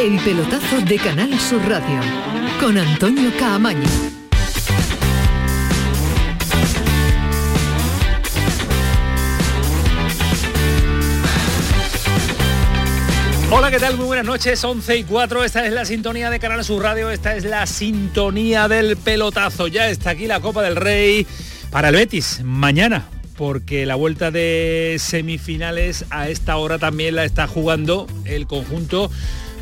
El pelotazo de Canal Sur Radio con Antonio Caamaño. Hola, ¿qué tal? Muy buenas noches, 11 y 4, esta es la sintonía de Canal Sur Radio, esta es la sintonía del pelotazo, ya está aquí la Copa del Rey para el Betis, mañana, porque la vuelta de semifinales a esta hora también la está jugando el conjunto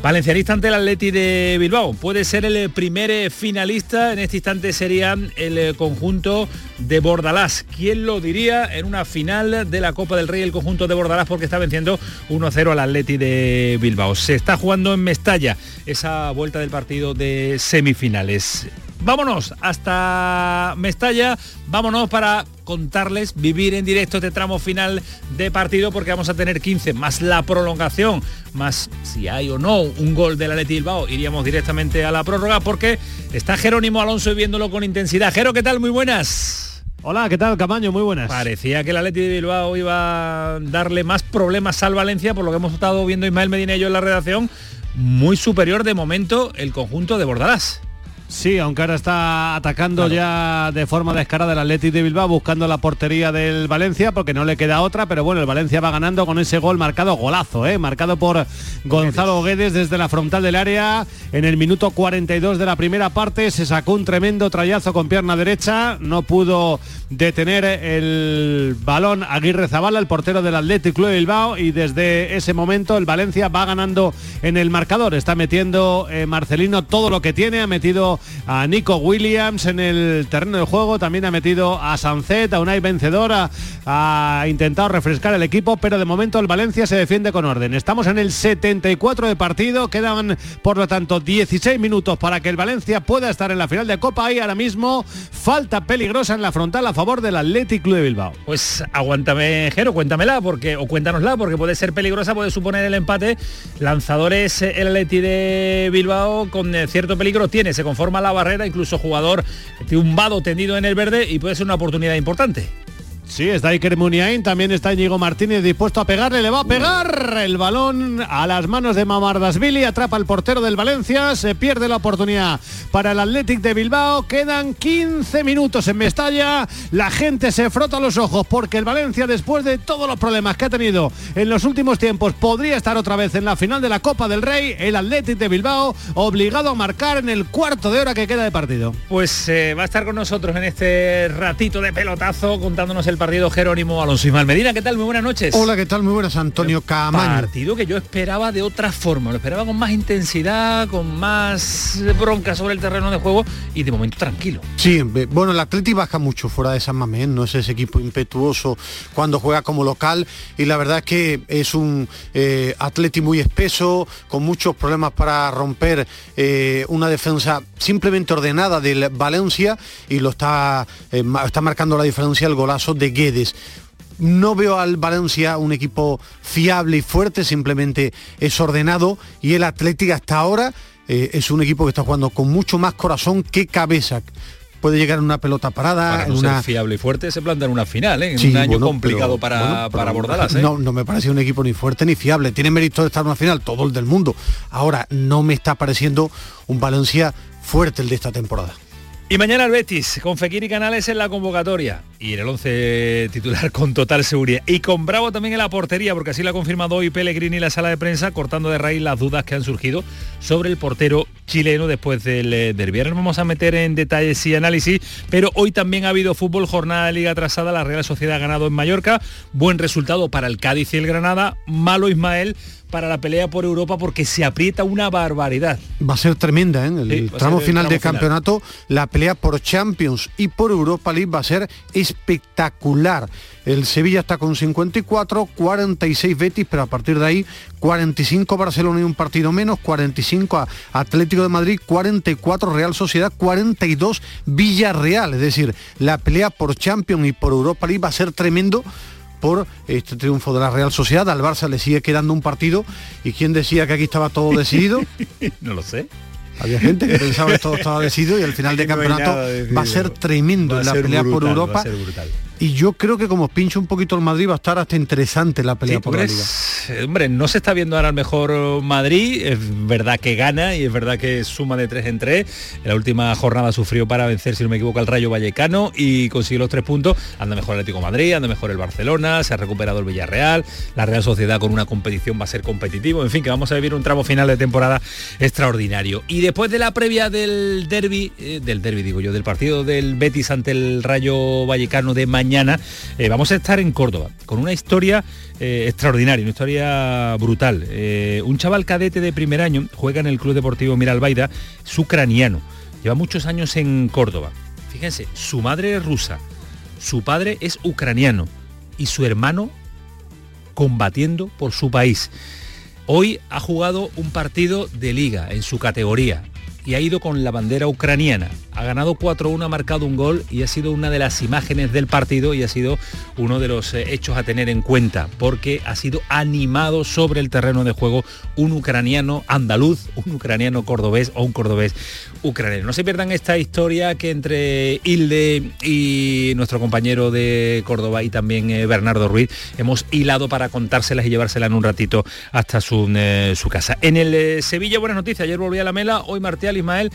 Valencianista ante el Atleti de Bilbao. Puede ser el primer finalista. En este instante sería el conjunto de Bordalás. ¿Quién lo diría en una final de la Copa del Rey el conjunto de Bordalás porque está venciendo 1-0 al Atleti de Bilbao? Se está jugando en Mestalla esa vuelta del partido de semifinales. Vámonos hasta Mestalla, vámonos para contarles, vivir en directo este tramo final de partido porque vamos a tener 15 más la prolongación, más si hay o no un gol del Atleti Bilbao, iríamos directamente a la prórroga porque está Jerónimo Alonso viéndolo con intensidad. Jero, ¿qué tal? Muy buenas. Hola, ¿qué tal, Camaño? Muy buenas. Parecía que el Atleti de Bilbao iba a darle más problemas al Valencia, por lo que hemos estado viendo Ismael Medina y yo en la redacción, muy superior de momento el conjunto de Bordalás. Sí, aunque ahora está atacando ya de forma descarada el Atlético de Bilbao buscando la portería del Valencia porque no le queda otra, pero bueno, el Valencia va ganando con ese gol marcado golazo, ¿eh? marcado por Gonzalo Guedes desde la frontal del área en el minuto 42 de la primera parte, se sacó un tremendo trayazo con pierna derecha, no pudo detener el balón Aguirre Zabala, el portero del Atlético de Bilbao y desde ese momento el Valencia va ganando en el marcador, está metiendo eh, Marcelino todo lo que tiene, ha metido a Nico Williams en el terreno de juego, también ha metido a Sancet, a Unai Vencedora, ha intentado refrescar el equipo, pero de momento el Valencia se defiende con orden. Estamos en el 74 de partido, quedan por lo tanto 16 minutos para que el Valencia pueda estar en la final de Copa y ahora mismo falta peligrosa en la frontal a favor del Athletic Club de Bilbao. Pues aguántame, Jero, cuéntamela porque o cuéntanosla porque puede ser peligrosa, puede suponer el empate. Lanzadores el Athletic de Bilbao con cierto peligro tiene, se conforma la barrera, incluso jugador tumbado tendido en el verde y puede ser una oportunidad importante. Sí, está Iker Muniain, también está Íñigo Martínez dispuesto a pegarle, le va a pegar el balón a las manos de Mamardasvili, atrapa el portero del Valencia, se pierde la oportunidad para el Athletic de Bilbao, quedan 15 minutos en Mestalla, la gente se frota los ojos porque el Valencia después de todos los problemas que ha tenido en los últimos tiempos podría estar otra vez en la final de la Copa del Rey, el Athletic de Bilbao obligado a marcar en el cuarto de hora que queda de partido. Pues eh, va a estar con nosotros en este ratito de pelotazo contándonos el partido Jerónimo Alonso y Medina. ¿Qué tal? Muy buenas noches. Hola, ¿qué tal? Muy buenas, Antonio Camaño. Partido que yo esperaba de otra forma, lo esperaba con más intensidad, con más bronca sobre el terreno de juego y de momento tranquilo. Sí, bueno, el Atleti baja mucho fuera de San Mamés, no es ese equipo impetuoso cuando juega como local y la verdad es que es un eh, Atleti muy espeso, con muchos problemas para romper eh, una defensa simplemente ordenada del Valencia y lo está, eh, está marcando la diferencia el golazo de Guedes. No veo al Valencia un equipo fiable y fuerte, simplemente es ordenado y el Atlético hasta ahora eh, es un equipo que está jugando con mucho más corazón que cabeza puede llegar en una pelota parada. Para no en una... fiable y fuerte se planta en una final, ¿eh? en sí, un año bueno, complicado pero, para, bueno, para Bordalas. ¿eh? No, no me parece un equipo ni fuerte ni fiable. Tiene mérito de estar en una final, todo el del mundo. Ahora, no me está pareciendo un Valencia fuerte el de esta temporada. Y mañana el Betis, con Fekir y Canales en la convocatoria. Y en el 11 titular con total seguridad. Y con Bravo también en la portería, porque así lo ha confirmado hoy Pellegrini en la sala de prensa, cortando de raíz las dudas que han surgido sobre el portero chileno después del eh, derbi. Vamos a meter en detalles y análisis, pero hoy también ha habido fútbol, jornada de liga atrasada, la Real Sociedad ha ganado en Mallorca, buen resultado para el Cádiz y el Granada, malo Ismael para la pelea por Europa porque se aprieta una barbaridad. Va a ser tremenda, ¿eh? el Sí, tramo el final tramo de final. campeonato, la pelea por Champions y por Europa League va a ser espectacular. El Sevilla está con 54, 46 Betis, pero a partir de ahí 45 Barcelona y un partido menos, 45 a Atlético de Madrid, 44 Real Sociedad, 42 Villarreal. Es decir, la pelea por Champions y por Europa League va a ser tremendo por este triunfo de la Real Sociedad. Al Barça le sigue quedando un partido. ¿Y quién decía que aquí estaba todo decidido? no lo sé. Había gente que pensaba que todo estaba decidido y al final de No campeonato va a ser tremendo Va en la pelea por brutal, va a Europa. ser brutal. Y yo creo que como pincho un poquito el Madrid va a estar hasta interesante la pelea por la liga. Hombre, no se está viendo ahora el mejor Madrid, es verdad que gana y es verdad que suma de tres en tres. En la última jornada sufrió para vencer, si no me equivoco, al Rayo Vallecano y consiguió los tres puntos. Anda mejor el Atlético Madrid, anda mejor el Barcelona, se ha recuperado el Villarreal, la Real Sociedad con una competición va a ser competitivo. En fin, que vamos a vivir un tramo final de temporada extraordinario. Y después de la previa del derby, eh, del derby digo yo, del partido del Betis ante el Rayo Vallecano de mañana, eh, vamos a estar en Córdoba con una historia eh, extraordinaria, una historia brutal. Eh, un chaval cadete de primer año juega en el Club Deportivo Miralbaida, es ucraniano, lleva muchos años en Córdoba. Fíjense, su madre es rusa, su padre es ucraniano y su hermano combatiendo por su país. Hoy ha jugado un partido de liga en su categoría y ha ido con la bandera ucraniana ha ganado 4-1, ha marcado un gol y ha sido una de las imágenes del partido y ha sido uno de los eh, hechos a tener en cuenta, porque ha sido animado sobre el terreno de juego un ucraniano andaluz, un ucraniano cordobés o un cordobés ucraniano. No se pierdan esta historia que entre Hilde y nuestro compañero de Córdoba y también eh, Bernardo Ruiz hemos hilado para contárselas y llevárselas en un ratito hasta su, eh, su casa. En el Sevilla, buenas noticias, ayer volví a la mela, hoy Martial Ismael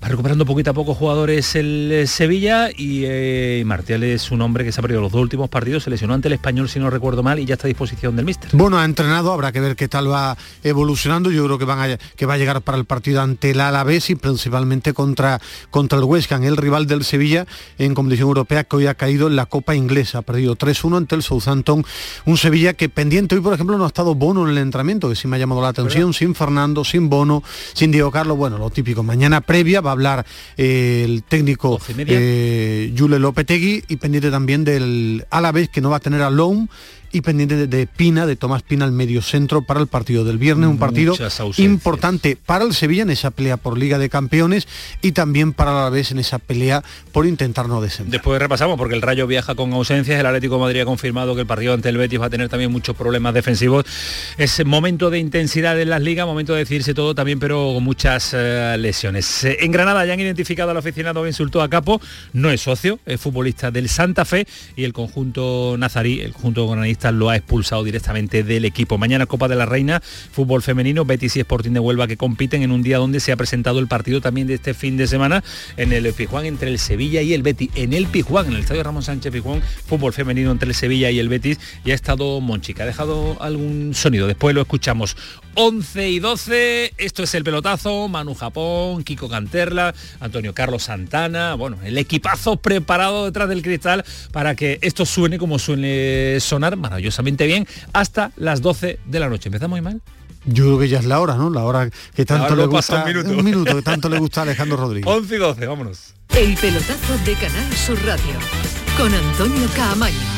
Va recuperando poquito a poco jugadores el eh, Sevilla y eh, Martial es un hombre que se ha perdido los dos últimos partidos, se lesionó ante el español si no recuerdo mal y ya está a disposición del míster. Bueno, ha entrenado, habrá que ver qué tal va evolucionando. Yo creo que, van que va a llegar para el partido ante el Alavés y principalmente contra, contra el West Ham, el rival del Sevilla en competición europea que hoy ha caído en la Copa Inglesa. Ha perdido 3-1 ante el Southampton. Un Sevilla que pendiente hoy, por ejemplo, no ha estado Bono en el entrenamiento, que sí me ha llamado la atención, sin Fernando, sin Bono, sin Diego Carlos. Bueno, lo típico. Mañana previa va a hablar eh, el técnico eh, Jule Lopetegui y pendiente también del Alavés que no va a tener a Loum y pendiente de, Pina, de Tomás Pina, al medio centro para el partido del viernes, un partido importante para el Sevilla en esa pelea por Liga de Campeones y también para la vez en esa pelea por intentar no descender. Después repasamos porque el Rayo viaja con ausencias, el Atlético de Madrid ha confirmado que el partido ante el Betis va a tener también muchos problemas defensivos. Es momento de intensidad en las ligas, momento de decirse todo también, pero con muchas eh, lesiones. Eh, en Granada ya han identificado al aficionado que insultó a Capo, no es socio, es futbolista del Santa Fe y el conjunto nazarí, el conjunto granadista lo ha expulsado directamente del equipo. Mañana Copa de la Reina, fútbol femenino, Betis y Sporting de Huelva que compiten en un día donde se ha presentado el partido también de este fin de semana en el Pijuán entre el Sevilla y el Betis. En el Pijuán, en el Estadio Ramón Sánchez Pijuán, fútbol femenino entre el Sevilla y el Betis, y ha estado Monchica. Ha dejado algún sonido, después lo escuchamos. 11 y 12, esto es el pelotazo, Manu Japón, Kiko Canterla, Antonio Carlos Santana, bueno, el equipazo preparado detrás del cristal para que esto suene como suene sonar maravillosamente bien hasta las 12 de la noche. ¿Empezamos muy mal? Yo creo que ya es la hora, ¿no? La hora que tanto le gusta. Un minuto. que tanto le gusta a Alejandro Rodríguez. 11 y 12, vámonos. El pelotazo de Canal Sur Radio con Antonio Caamaño.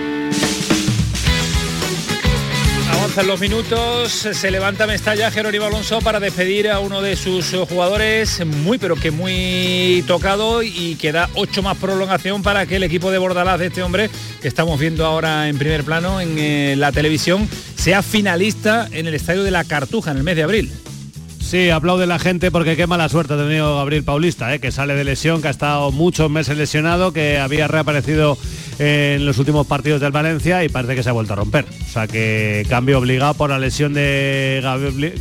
Avanzan los minutos, se levanta Mestalla Jerónimo Alonso para despedir a uno de sus jugadores muy pero que muy tocado y que da ocho más prolongación para que el equipo de Bordalás de este hombre que estamos viendo ahora en primer plano en eh, la televisión sea finalista en el estadio de la Cartuja en el mes de abril. Sí, aplaude la gente porque qué mala suerte ha tenido Gabriel Paulista, ¿eh? que sale de lesión, que ha estado muchos meses lesionado, que había reaparecido en los últimos partidos del Valencia y parece que se ha vuelto a romper. O sea que cambio obligado por la lesión de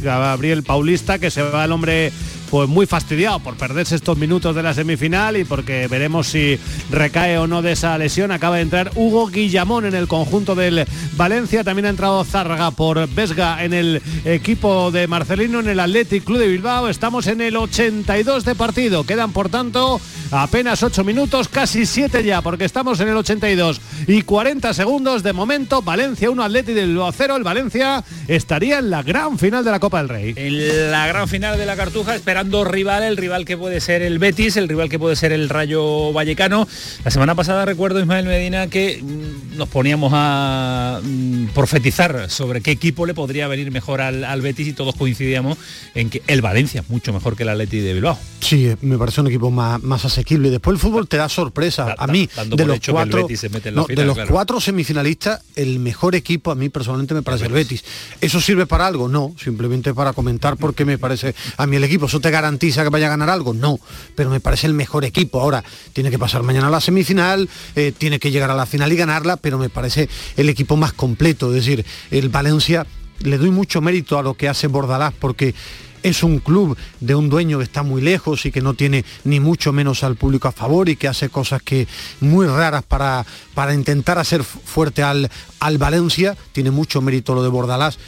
Gabriel Paulista, que se va el hombre pues muy fastidiado por perderse estos minutos de la semifinal y porque veremos si recae o no de esa lesión. Acaba de entrar Hugo Guillamón en el conjunto del Valencia. También ha entrado Zárraga por Vesga en el equipo de Marcelino en el Athletic Club de Bilbao. Estamos en el 82 de partido. Quedan por tanto apenas 8 minutos, casi 7 ya, porque estamos en el 82 y 40 segundos. De momento, Valencia 1, Athletic del Bilbao 0. El Valencia estaría en la gran final de la Copa del Rey. En la gran final de la Cartuja, espera dos rivales, el rival que puede ser el Betis, el rival que puede ser el Rayo Vallecano. La semana pasada recuerdo, Ismael Medina, que mm, nos poníamos a mm, profetizar sobre qué equipo le podría venir mejor al, Betis y todos coincidíamos en que el Valencia mucho mejor que el Atleti de Bilbao. Sí, me parece un equipo más, más asequible. Después el fútbol te da sorpresa. a mí, de los, cuatro, de los cuatro semifinalistas, el mejor equipo a mí personalmente me parece el Betis. ¿Eso sirve para algo? No, simplemente para comentar porque me parece a mí el equipo. Eso te garantiza que vaya a ganar algo? No, pero me parece el mejor equipo. Ahora, tiene que pasar mañana a la semifinal, eh, tiene que llegar a la final y ganarla, pero me parece el equipo más completo. Es decir, el Valencia, le doy mucho mérito a lo que hace Bordalás porque es un club de un dueño que está muy lejos y que no tiene ni mucho menos al público a favor y que hace cosas que muy raras para, para intentar hacer fuerte al, al Valencia. Tiene mucho mérito lo de Bordalás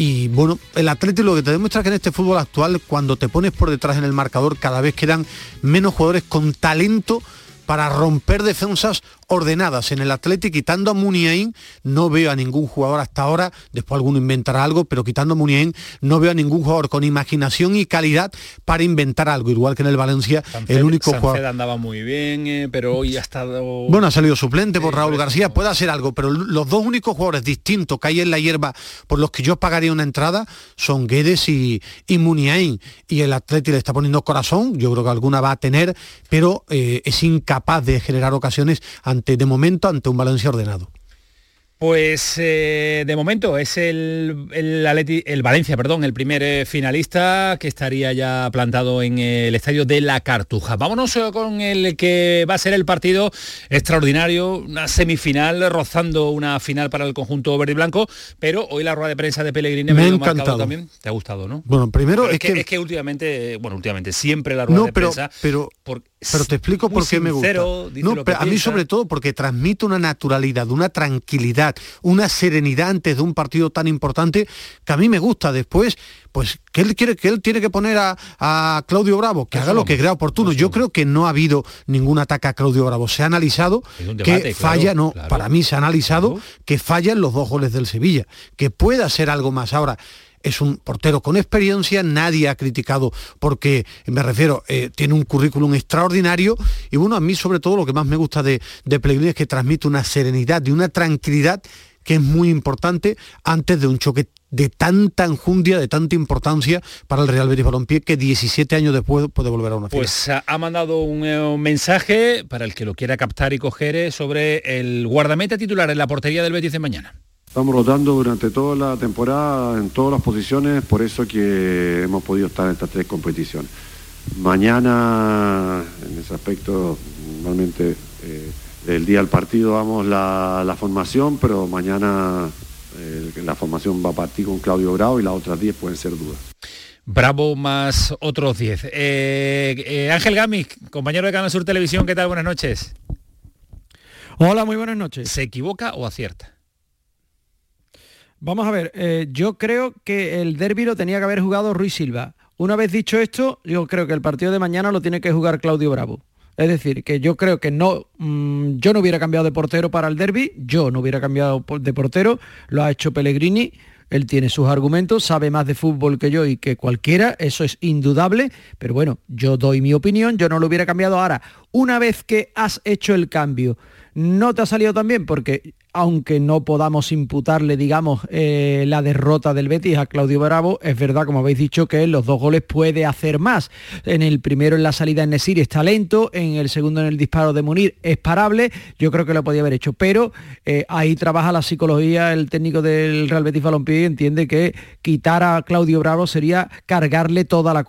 y bueno, el Atlético lo que te demuestra que en este fútbol actual, cuando te pones por detrás en el marcador, cada vez quedan menos jugadores con talento para romper defensas ordenadas. En el Atlético, quitando a Muniain, no veo a ningún jugador hasta ahora, después alguno inventará algo, pero quitando a Muniain, no veo a ningún jugador con imaginación y calidad para inventar algo, igual que en el Valencia, el único jugador... andaba muy bien, eh, pero hoy ha estado... Bueno, ha salido suplente por Raúl García, puede hacer algo, pero los dos únicos jugadores distintos que hay en la hierba por los que yo pagaría una entrada son Guedes y, y Muniain. Y el Atlético le está poniendo corazón, yo creo que alguna va a tener, pero eh, es incapaz de generar ocasiones de momento ante un Valencia ordenado. Pues eh, de momento es el, el, Valencia, perdón, el primer eh, finalista que estaría ya plantado en el estadio de la Cartuja. Vámonos eh, con el que va a ser el partido extraordinario, una semifinal rozando una final para el conjunto verde y blanco, pero hoy la rueda de prensa de Pellegrini me ha encantado también. ¿Te ha gustado, no? Bueno, primero es, que, es que últimamente, bueno, últimamente siempre la rueda de prensa pero, pero te explico por qué me gusta. No, a mí sobre todo porque transmite una naturalidad, una tranquilidad una serenidad antes de un partido tan importante que a mí me gusta. Después, pues que él quiere que él tiene que poner a, Claudio Bravo, que haga lo que crea oportuno. Yo creo que no ha habido ningún ataque a Claudio Bravo. Se ha analizado que falla, no, para mí se ha analizado que fallan los dos goles del Sevilla, que pueda ser algo más ahora es un portero con experiencia, nadie ha criticado porque, me refiero, eh, tiene un currículum extraordinario y bueno, a mí sobre todo lo que más me gusta de, de es que transmite una serenidad y una tranquilidad que es muy importante antes de un choque de tanta enjundia, de tanta importancia para el Real Betis Balompié que 17 años después puede volver a una final. Pues ha mandado un, eh, un, mensaje para el que lo quiera captar y coger eh, sobre el guardameta titular en la portería del Betis de mañana. Estamos rotando durante toda la temporada en todas las posiciones, por eso que hemos podido estar en estas tres competiciones. Mañana, en ese aspecto, normalmente eh, el día del partido damos la, formación, pero mañana eh, la formación va a partir con Claudio Bravo y las otras 10 pueden ser dudas. Bravo más otros 10. Eh, Ángel Gami, compañero de Canal Sur Televisión, ¿qué tal? Buenas noches. Hola, muy buenas noches. ¿Se equivoca o acierta? Vamos a ver, eh, yo creo que el derbi lo tenía que haber jugado Ruiz Silva. Una vez dicho esto, yo creo que el partido de mañana lo tiene que jugar Claudio Bravo. Es decir, que yo creo que no, mm, yo no hubiera cambiado de portero para el derby, yo no hubiera cambiado de portero, lo ha hecho Pellegrini, él tiene sus argumentos, sabe más de fútbol que yo y que cualquiera, eso es indudable, pero bueno, yo doy mi opinión, yo no lo hubiera cambiado ahora. Una vez que has hecho el cambio, no te ha salido tan bien porque aunque no podamos imputarle, digamos, eh, la derrota del Betis a Claudio Bravo, es verdad, como habéis dicho, que los dos goles puede hacer más. En el primero en la salida en Nesir es talento, en el segundo en el disparo de Munir es parable, yo creo que lo podía haber hecho, pero eh, ahí trabaja la psicología, el técnico del Real Betis Balompié entiende que quitar a Claudio Bravo sería cargarle toda la,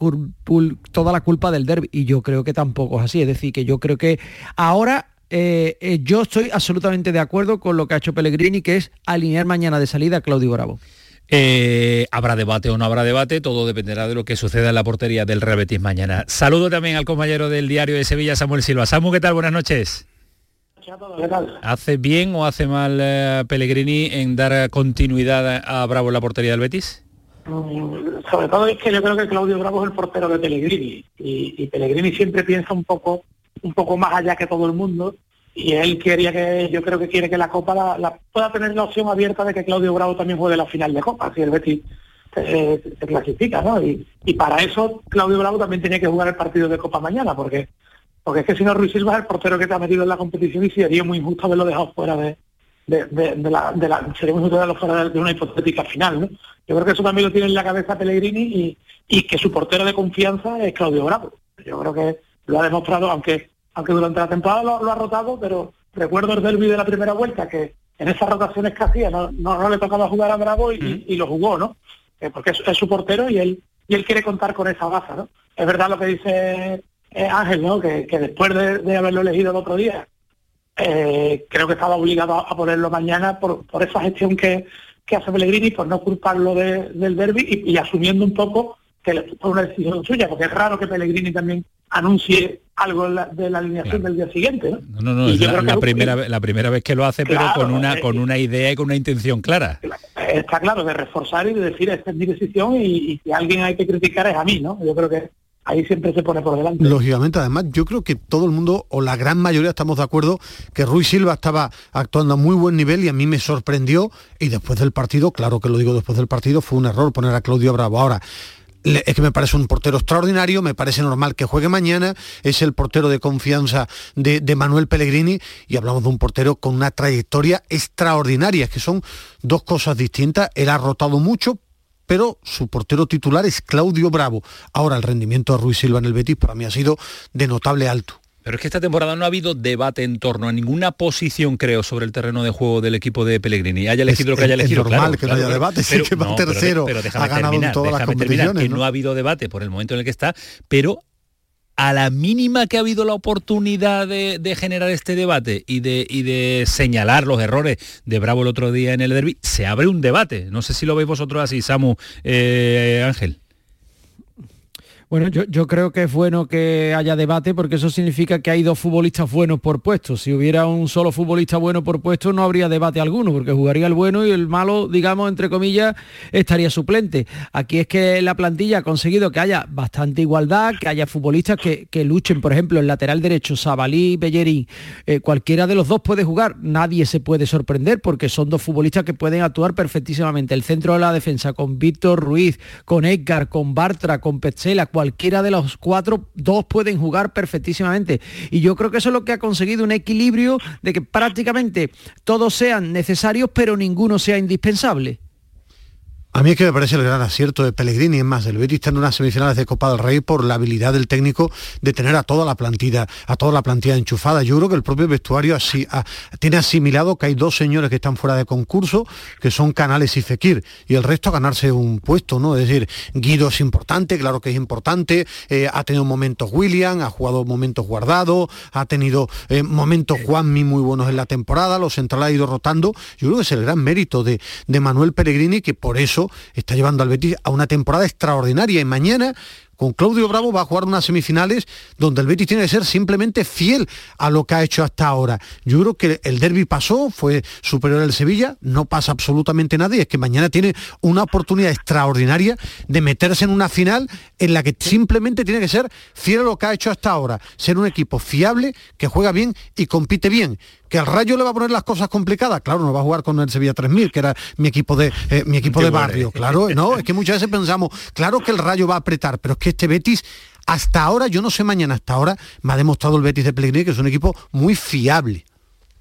toda la culpa del derby, y yo creo que tampoco es así, es decir, que yo creo que ahora eh, eh, yo estoy absolutamente de acuerdo con lo que ha hecho Pellegrini, que es alinear mañana de salida a Claudio Bravo. Eh, ¿Habrá debate o no habrá debate? Todo dependerá de lo que suceda en la portería del Real Betis mañana. Saludo también al compañero del diario de Sevilla, Samuel Silva. Samu, ¿qué tal? Buenas noches. ¿Hace bien o hace mal eh, Pellegrini en dar continuidad a Bravo en la portería del Betis? Mm, sobre todo es que yo creo que Claudio Bravo es el portero de Pellegrini y, y Pellegrini siempre piensa un poco un poco más allá que todo el mundo y él quería que yo creo que quiere que la Copa la, pueda tener la opción abierta de que Claudio Bravo también juegue la final de Copa si el Betis eh, se clasifica ¿no? y, y, para eso Claudio Bravo también tenía que jugar el partido de Copa mañana porque porque es que si no Ruiz Silva es el portero que te ha metido en la competición y sería muy injusto haberlo dejado fuera de, de, de, la, de la, sería muy injusto fuera de, una hipotética final ¿no? yo creo que eso también lo tiene en la cabeza Pellegrini y, y que su portero de confianza es Claudio Bravo yo creo que lo ha demostrado aunque aunque durante la temporada lo, ha rotado, pero recuerdo el derby de la primera vuelta, que en esas rotaciones que hacía no, no, le tocaba jugar a Bravo y, lo jugó, ¿no? Eh, porque es, su portero y él y él quiere contar con esa baza, ¿no? Es verdad lo que dice eh, Ángel, ¿no? Que, después de, haberlo elegido el otro día, eh, creo que estaba obligado a, ponerlo mañana por, por esa gestión que, que hace Pellegrini, por no culparlo del derby y, asumiendo un poco que fue una decisión suya, porque es raro que Pellegrini también anuncie algo de la alineación del día siguiente. No, no, no, es la, primera, la primera vez que lo hace, pero con una, con una idea y con una intención clara. Está claro, de reforzar y de decir, esta es mi decisión y, si alguien hay que criticar es a mí, ¿no? Yo creo que ahí siempre se pone por delante. Lógicamente, además, yo creo que todo el mundo, o la gran mayoría, estamos de acuerdo que Ruiz Silva estaba actuando a muy buen nivel y a mí me sorprendió. Y después del partido, claro que lo digo después del partido, fue un error poner a Claudio Bravo. Ahora, es que me parece un portero extraordinario, me parece normal que juegue mañana, es el portero de confianza de, Manuel Pellegrini y hablamos de un portero con una trayectoria extraordinaria, que son dos cosas distintas, él ha rotado mucho, pero su portero titular es Claudio Bravo. Ahora el rendimiento de Ruiz Silva en el Betis para mí ha sido de notable alto. Pero es que esta temporada no ha habido debate en torno a ninguna posición, creo, sobre el terreno de juego del equipo de Pellegrini. Haya elegido lo que haya elegido. Es normal que no haya debate, pero, que va tercero, pero, ha ganado terminar, todas las competiciones. que ¿no? ha habido debate por el momento en el que está, pero a la mínima que ha habido la oportunidad de, generar este debate y de, y de señalar los errores de Bravo el otro día en el derby, se abre un debate. No sé si lo veis vosotros así, Samu, eh, Ángel. Bueno, yo, creo que es bueno que haya debate porque eso significa que hay dos futbolistas buenos por puesto. Si hubiera un solo futbolista bueno por puesto no habría debate alguno porque jugaría el bueno y el malo, digamos, entre comillas, estaría suplente. Aquí es que la plantilla ha conseguido que haya bastante igualdad, que haya futbolistas que, luchen, por ejemplo, el lateral derecho, Sabalí, Bellerín, eh, cualquiera de los dos puede jugar. Nadie se puede sorprender porque son dos futbolistas que pueden actuar perfectísimamente. El centro de la defensa con Víctor Ruiz, con Edgar, con Bartra, con Petzela, cualquiera de los cuatro, dos pueden jugar perfectísimamente. Y yo creo que eso es lo que ha conseguido un equilibrio de que prácticamente todos sean necesarios, pero ninguno sea indispensable. A mí es que me parece el gran acierto de Pellegrini, es más, el Betis está en unas semifinales de Copa del Rey por la habilidad del técnico de tener a toda la plantilla, a toda la plantilla enchufada. Yo creo que el propio vestuario tiene asimilado que hay dos señores que están fuera de concurso, que son Canales y Fekir, y el resto a ganarse un puesto, ¿no? Es decir, Guido es importante, claro que es importante, eh, ha tenido momentos William, ha jugado momentos guardado, ha tenido eh, momentos Juanmi muy buenos en la temporada, los centrales ha ido rotando. Yo creo que es el gran mérito de Manuel Pellegrini, que por eso está llevando al Betis a una temporada extraordinaria y mañana con Claudio Bravo va a jugar unas semifinales donde el Betis tiene que ser simplemente fiel a lo que ha hecho hasta ahora. Yo creo que el derby pasó, fue superior al Sevilla, no pasa absolutamente nada y es que mañana tiene una oportunidad extraordinaria de meterse en una final en la que simplemente tiene que ser fiel a lo que ha hecho hasta ahora, ser un equipo fiable, que juega bien y compite bien. ¿Que el Rayo le va a poner las cosas complicadas? Claro, no va a jugar con el Sevilla 3000, que era mi equipo de, eh, mi equipo de barrio. Claro, no, es que muchas veces pensamos, claro que el Rayo va a apretar, pero es que este Betis hasta ahora, yo no sé mañana, hasta ahora me ha demostrado el Betis de Pellegrini que es un equipo muy fiable.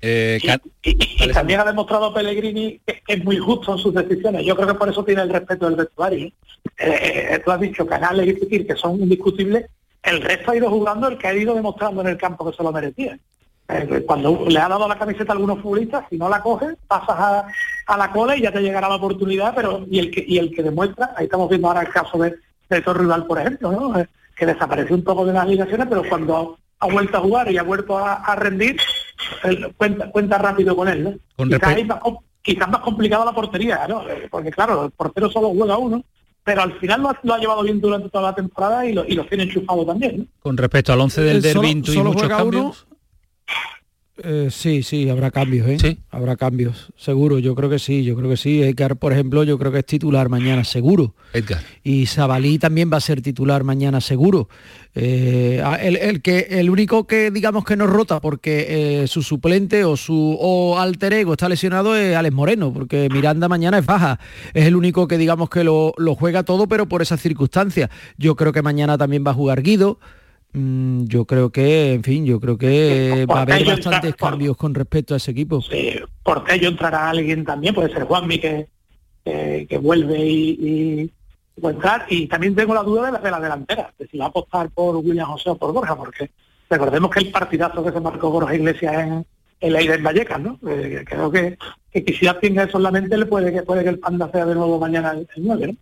Eh, y, también ha demostrado Pellegrini que es muy justo en sus decisiones. Yo creo que por eso tiene el respeto del vestuario. Eh, eh, tú has dicho Canales y Fekir, que son indiscutibles. El resto ha ido jugando el que ha ido demostrando en el campo que se lo merecía. Cuando le ha dado la camiseta a algunos futbolistas, si no la coges, pasas a, la cola y ya te llegará la oportunidad, pero y el que, y el que demuestra, ahí estamos viendo ahora el caso de, de Rival, por ejemplo, que desapareció un poco de las ligaciones, pero cuando ha vuelto a jugar y ha vuelto a, rendir, cuenta, cuenta rápido con él, ¿no? quizás, más, complicado la portería, ¿no? Eh, porque claro, el portero solo juega uno, pero al final lo ha, llevado bien durante toda la temporada y lo, y lo tiene enchufado también. Con respecto al 11 del derby, y muchos cambios. Eh, sí, sí, habrá cambios, ¿eh? Sí. Habrá cambios, seguro, yo creo que sí, yo creo que sí. Edgar, por ejemplo, yo creo que es titular mañana, seguro. Edgar. Y Sabalí también va a ser titular mañana, seguro. Eh, el, que, el único que digamos que no rota porque eh, su suplente o su o alter ego está lesionado es Alex Moreno, porque Miranda mañana es baja. Es el único que digamos que lo, lo juega todo, pero por esas circunstancias. Yo creo que mañana también va a jugar Guido. Mm, yo creo que, en fin, yo creo que va a haber bastantes cambios con respecto a ese equipo. Sí, porque yo entrará alguien también, puede ser Juanmi que, que, vuelve y, entrar. Y también tengo la duda de la, de la delantera, de si va a apostar por William José o por Borja, porque recordemos que el partidazo que se marcó Borja Iglesias en, la ida en Vallecas, ¿no? Eh, creo que, que quisiera tenga eso en la mente, le puede que puede que el Panda sea de nuevo mañana el, el 9, ¿no?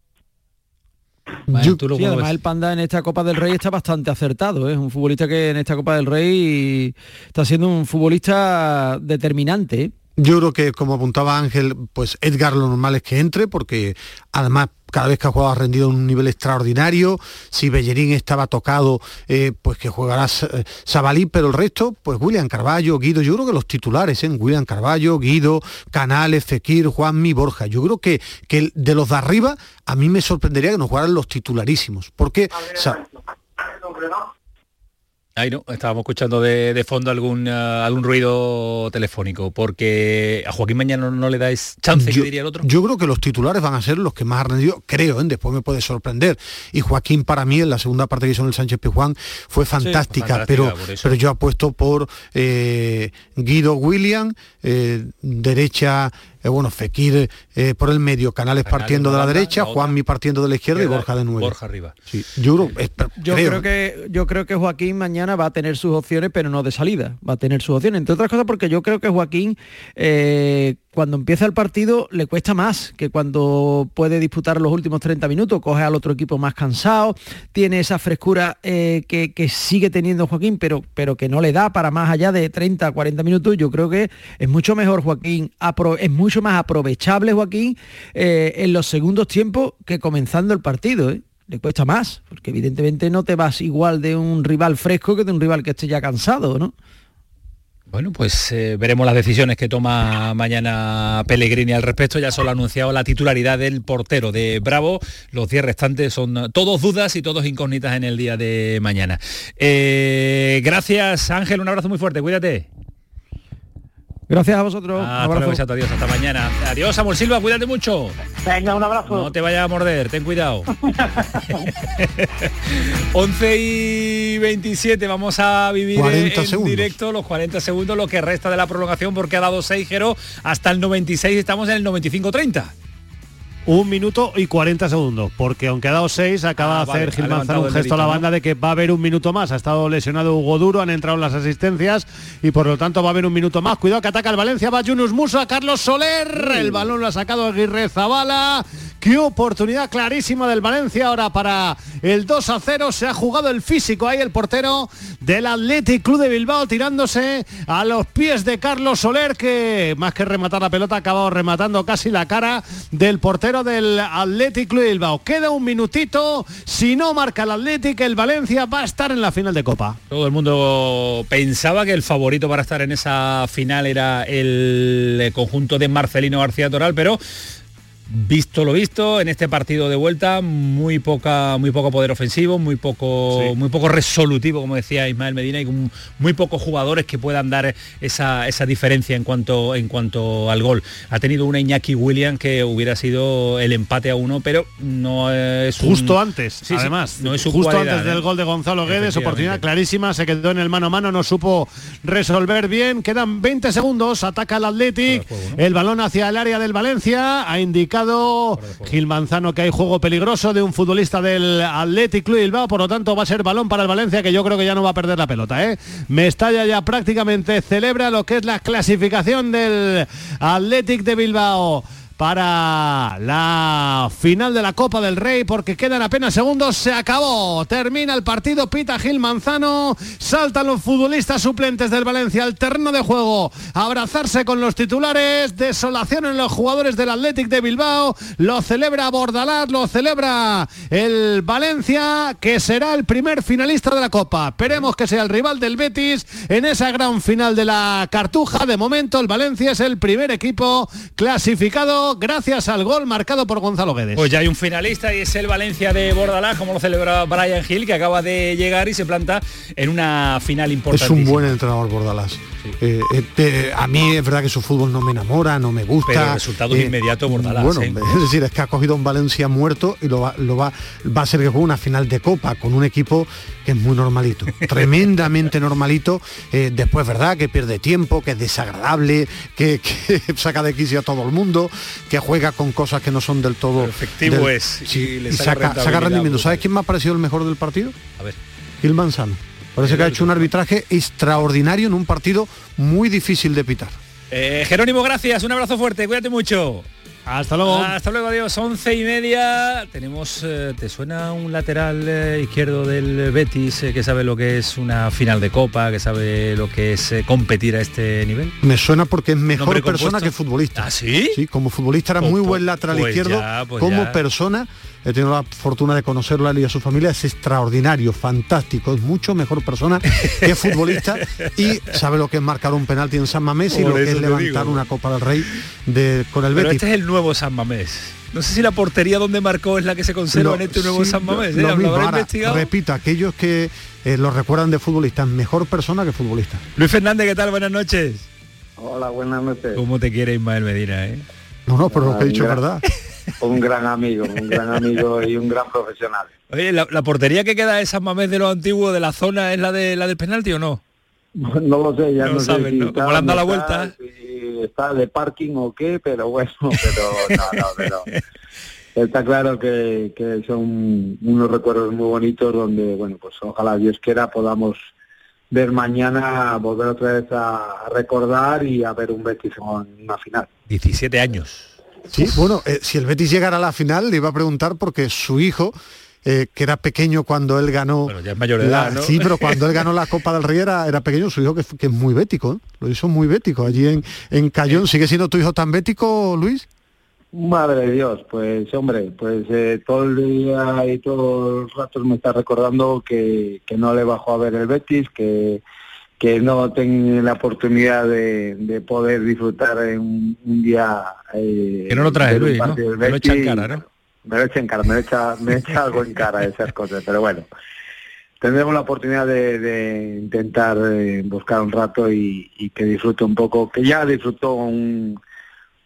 Sí, además el Panda en esta Copa del Rey está bastante acertado, ¿eh? es un futbolista que en esta Copa del Rey está siendo un futbolista determinante. ¿eh? Yo creo que, como apuntaba Ángel, pues Edgar lo normal es que entre, porque además cada vez que ha jugado ha rendido a un nivel extraordinario. Si Bellerín estaba tocado, eh, pues que jugará eh, Sabalí, pero el resto, pues William Carballo, Guido, yo creo que los titulares, ¿eh? William Carballo, Guido, Canales, Fekir, Juanmi, Borja. Yo creo que, que de los de arriba, a mí me sorprendería que nos jugaran los titularísimos. Porque... Ahí no, estábamos escuchando de, fondo algún, eh, algún ruido telefónico, porque a Joaquín Mañana no, le dais chance, yo, diría el otro. Yo creo que los titulares van a ser los que más han rendido, creo, ¿eh? después me puede sorprender. Y Joaquín para mí en la segunda parte que hizo en el Sánchez Pizjuán fue fantástica, pero, pero yo apuesto por eh, Guido William, derecha eh, bueno, Fekir eh, por el medio, Canales, partiendo de la, derecha, Juanmi partiendo de la izquierda y Borja de nuevo. Borja arriba. yo, creo, que yo creo que Joaquín mañana va a tener sus opciones, pero no de salida. Va a tener sus opciones. Entre otras cosas porque yo creo que Joaquín eh, cuando empieza el partido le cuesta más que cuando puede disputar los últimos 30 minutos, coge al otro equipo más cansado, tiene esa frescura que, sigue teniendo Joaquín, pero, pero que no le da para más allá de 30, 40 minutos. Yo creo que es mucho mejor Joaquín, es mucho más aprovechable Joaquín eh, en los segundos tiempos que comenzando el partido. ¿eh? Le cuesta más, porque evidentemente no te vas igual de un rival fresco que de un rival que esté ya cansado, ¿no? Bueno, pues eh, veremos las decisiones que toma mañana Pellegrini al respecto. Ya solo ha anunciado la titularidad del portero de Bravo. Los 10 restantes son todos dudas y todos incógnitas en el día de mañana. gracias Ángel, un abrazo muy fuerte, cuídate. Gracias a vosotros. hasta luego, adiós, hasta mañana. Adiós, Samuel Silva, cuídate mucho. Venga, un abrazo. No te vayas a morder, ten cuidado. 11 y 27, vamos a vivir en directo los 40 segundos, lo que resta de la prolongación, porque ha dado 6 0 hasta el 96, estamos en el 95-30 un minuto y 40 segundos, porque aunque ha dado 6, acaba ah, de hacer Gil Manzano un gesto a la banda de que va a haber un minuto más. Ha estado lesionado Hugo Duro, han entrado las asistencias y por lo tanto va a haber un minuto más. Cuidado que ataca el Valencia, va Yunus Musa, Carlos Soler, el balón lo ha sacado Aguirre Zabala. Qué oportunidad clarísima del Valencia ahora para el 2 a 0. Se ha jugado el físico ahí el portero del Athletic Club de Bilbao tirándose a los pies de Carlos Soler que más que rematar la pelota ha acabado rematando casi la cara del portero del Athletic Club Bilbao. Queda un minutito. Si no marca el Athletic, el Valencia va a estar en la final de Copa. Todo el mundo pensaba que el favorito para estar en esa final era el conjunto de Marcelino García Toral, pero visto lo visto en este partido de vuelta muy poca muy poco poder ofensivo muy poco muy poco resolutivo como decía Ismael Medina y muy pocos jugadores que puedan dar esa, esa, diferencia en cuanto en cuanto al gol. Ha tenido una Iñaki William que hubiera sido el empate a uno pero no es justo antes además. no es justo antes del ¿eh? gol de Gonzalo Guedes oportunidad clarísima se quedó en el mano a mano no supo resolver bien. Quedan 20 segundos ataca el Athletic el balón hacia el área del Valencia ha indicado Gil Manzano que hay juego peligroso de un futbolista del Athletic Club Bilbao, por lo tanto va a ser balón para el Valencia que yo creo que ya no va a perder la pelota. ¿eh? Mestalla ya prácticamente celebra lo que es la clasificación del Athletic de Bilbao para la final de la Copa del Rey porque quedan apenas segundos, se acabó, termina el partido, pita Gil Manzano, saltan los futbolistas suplentes del Valencia al terreno de juego, abrazarse con los titulares, desolación en los jugadores del Athletic de Bilbao, lo celebra Bordalás, lo celebra el Valencia, que será el primer finalista de la Copa. Esperemos que sea el rival del Betis en esa gran final de la Cartuja. De momento el Valencia es el primer equipo clasificado gracias al gol marcado por Gonzalo Guedes. Pues ya hay un finalista y es el Valencia de Bordalás, como lo celebraba Brian Hill, que acaba de llegar y se planta en una final importante. Es un buen entrenador Bordalás. Eh, eh, a mí es verdad que su fútbol no me enamora, no me gusta. Pero el resultado eh, inmediato Bordalás. Bueno, es decir, es que ha cogido un Valencia muerto y lo va, lo va, va a ser que juegue una final de Copa con un equipo que es muy normalito, tremendamente normalito. después, verdad, que pierde tiempo, que es desagradable, que, saca de quicio a todo el mundo, que juega con cosas que no son del todo... efectivo es. y, saca, rendimiento. ¿Sabes quién me ha parecido el mejor del partido? A ver. Gil Manzano. Parece que ha hecho un arbitraje extraordinario en un partido muy difícil de pitar. Eh, Jerónimo, gracias, un abrazo fuerte, cuídate mucho. Hasta luego. Hasta luego, adiós. Once y media. Tenemos, eh, ¿te suena un lateral eh, izquierdo del Betis que sabe lo que es una final de Copa, que sabe lo que es competir a este nivel? Me suena porque es mejor persona que futbolista. ¿Ah, sí? Sí, como futbolista era muy buen lateral pues izquierdo. Pues como persona he tenido la fortuna de conocerlo a él y a su familia, es extraordinario, fantástico, es mucho mejor persona que futbolista y sabe lo que es marcar un penalti en San Mamés y lo que es levantar una Copa del Rey de, con el Betis. Pero este es el nuevo San Mamés. No sé si la portería donde marcó es la que se conserva en este nuevo San Mamés. ¿eh? repito, aquellos que eh, lo recuerdan de futbolista, mejor persona que futbolista. Luis Fernández, ¿qué tal? Buenas noches. Hola, buenas noches. ¿Cómo te quiere Ismael Medina? Eh? No, no, pero lo que he dicho es verdad. un gran amigo, un gran amigo y un gran profesional. Oye, ¿la, portería que queda de San Mamés de los antiguos de la zona es la de la del penalti o no? No, lo sé, ya no, sé si Como le han dado la vuelta. Si está de parking o qué, pero bueno, pero no, no, pero está claro que, que, son unos recuerdos muy bonitos donde, bueno, pues ojalá Dios quiera podamos ver mañana, volver otra vez a recordar y a ver un Betis en una final. 17 años. Sí, bueno, eh, si el Betis llegara a la final, le iba a preguntar porque su hijo, eh, que era pequeño cuando él ganó. Bueno, ya es mayor edad, ¿no? Sí, pero cuando él ganó la Copa del Rey era, pequeño, su hijo que, es muy bético, ¿eh? lo hizo muy bético. Allí en, en Cayón, ¿sigue siendo tu hijo tan bético, Luis? Madre de Dios, pues hombre, pues todo el día y todos los ratos me está recordando que, que no le bajó a ver el Betis, que que no tengo la oportunidad de, poder disfrutar en un, día... Eh, que no lo trae Luis, ¿no? Me lo echa en cara, ¿no? Me lo echa en cara, me echa, me echa algo en cara esas cosas, pero bueno. Tendremos la oportunidad de, intentar eh, buscar un rato y, que disfrute un poco, que ya disfrutó un,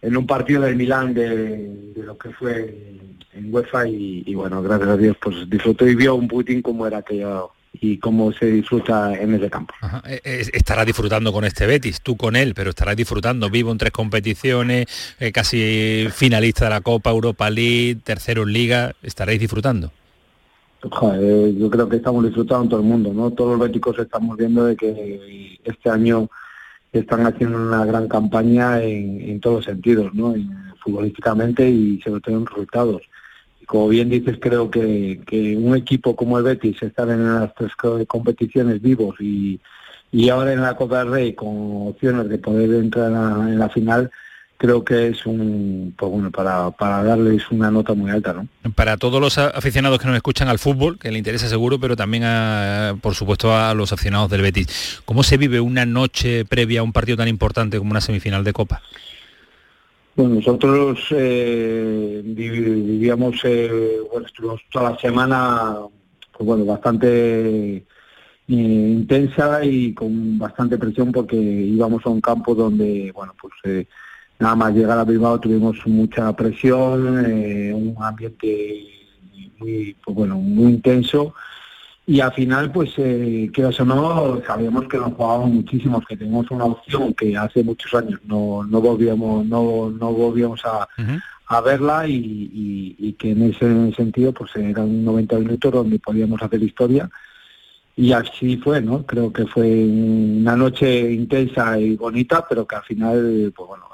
en un partido del Milán de, lo que fue en, UEFA y, y, bueno, gracias a Dios pues disfrutó y vio un Putin como era aquello y cómo se disfruta en ese campo. Eh, eh, estará disfrutando con este Betis, tú con él, pero estará disfrutando, vivo en tres competiciones, eh, casi finalista de la Copa, Europa League, tercero en Liga, estaréis disfrutando. yo creo que estamos disfrutando todo el mundo, ¿no? Todos los béticos estamos viendo de que este año están haciendo una gran campaña en, todos los sentidos, ¿no? futbolísticamente y sobre todo en resultados como bien dices, creo que, un equipo como el Betis, estar en las tres competiciones vivos y, ahora en la Copa del Rey con opciones de poder entrar en la final, creo que es un, pues bueno, para, para darles una nota muy alta, ¿no? Para todos los aficionados que nos escuchan al fútbol, que le interesa seguro, pero también, por supuesto, a los aficionados del Betis, ¿cómo se vive una noche previa a un partido tan importante como una semifinal de Copa? Bueno, nosotros eh, vivíamos, eh, bueno, estuvimos toda la semana, pues bueno, bastante eh, intensa y con bastante presión porque íbamos a un campo donde, bueno, pues eh, nada más llegar a Bilbao tuvimos mucha presión, un ambiente muy, pues bueno, muy intenso. Y al final pues eh, que o no sabíamos que nos jugábamos muchísimos que teníamos una opción que hace muchos años no no volvíamos no no volvíamos a, a verla y, que en ese sentido pues eran 90 minutos donde podíamos hacer historia. Y así fue no creo que fue una noche intensa y bonita pero que al final pues bueno eh,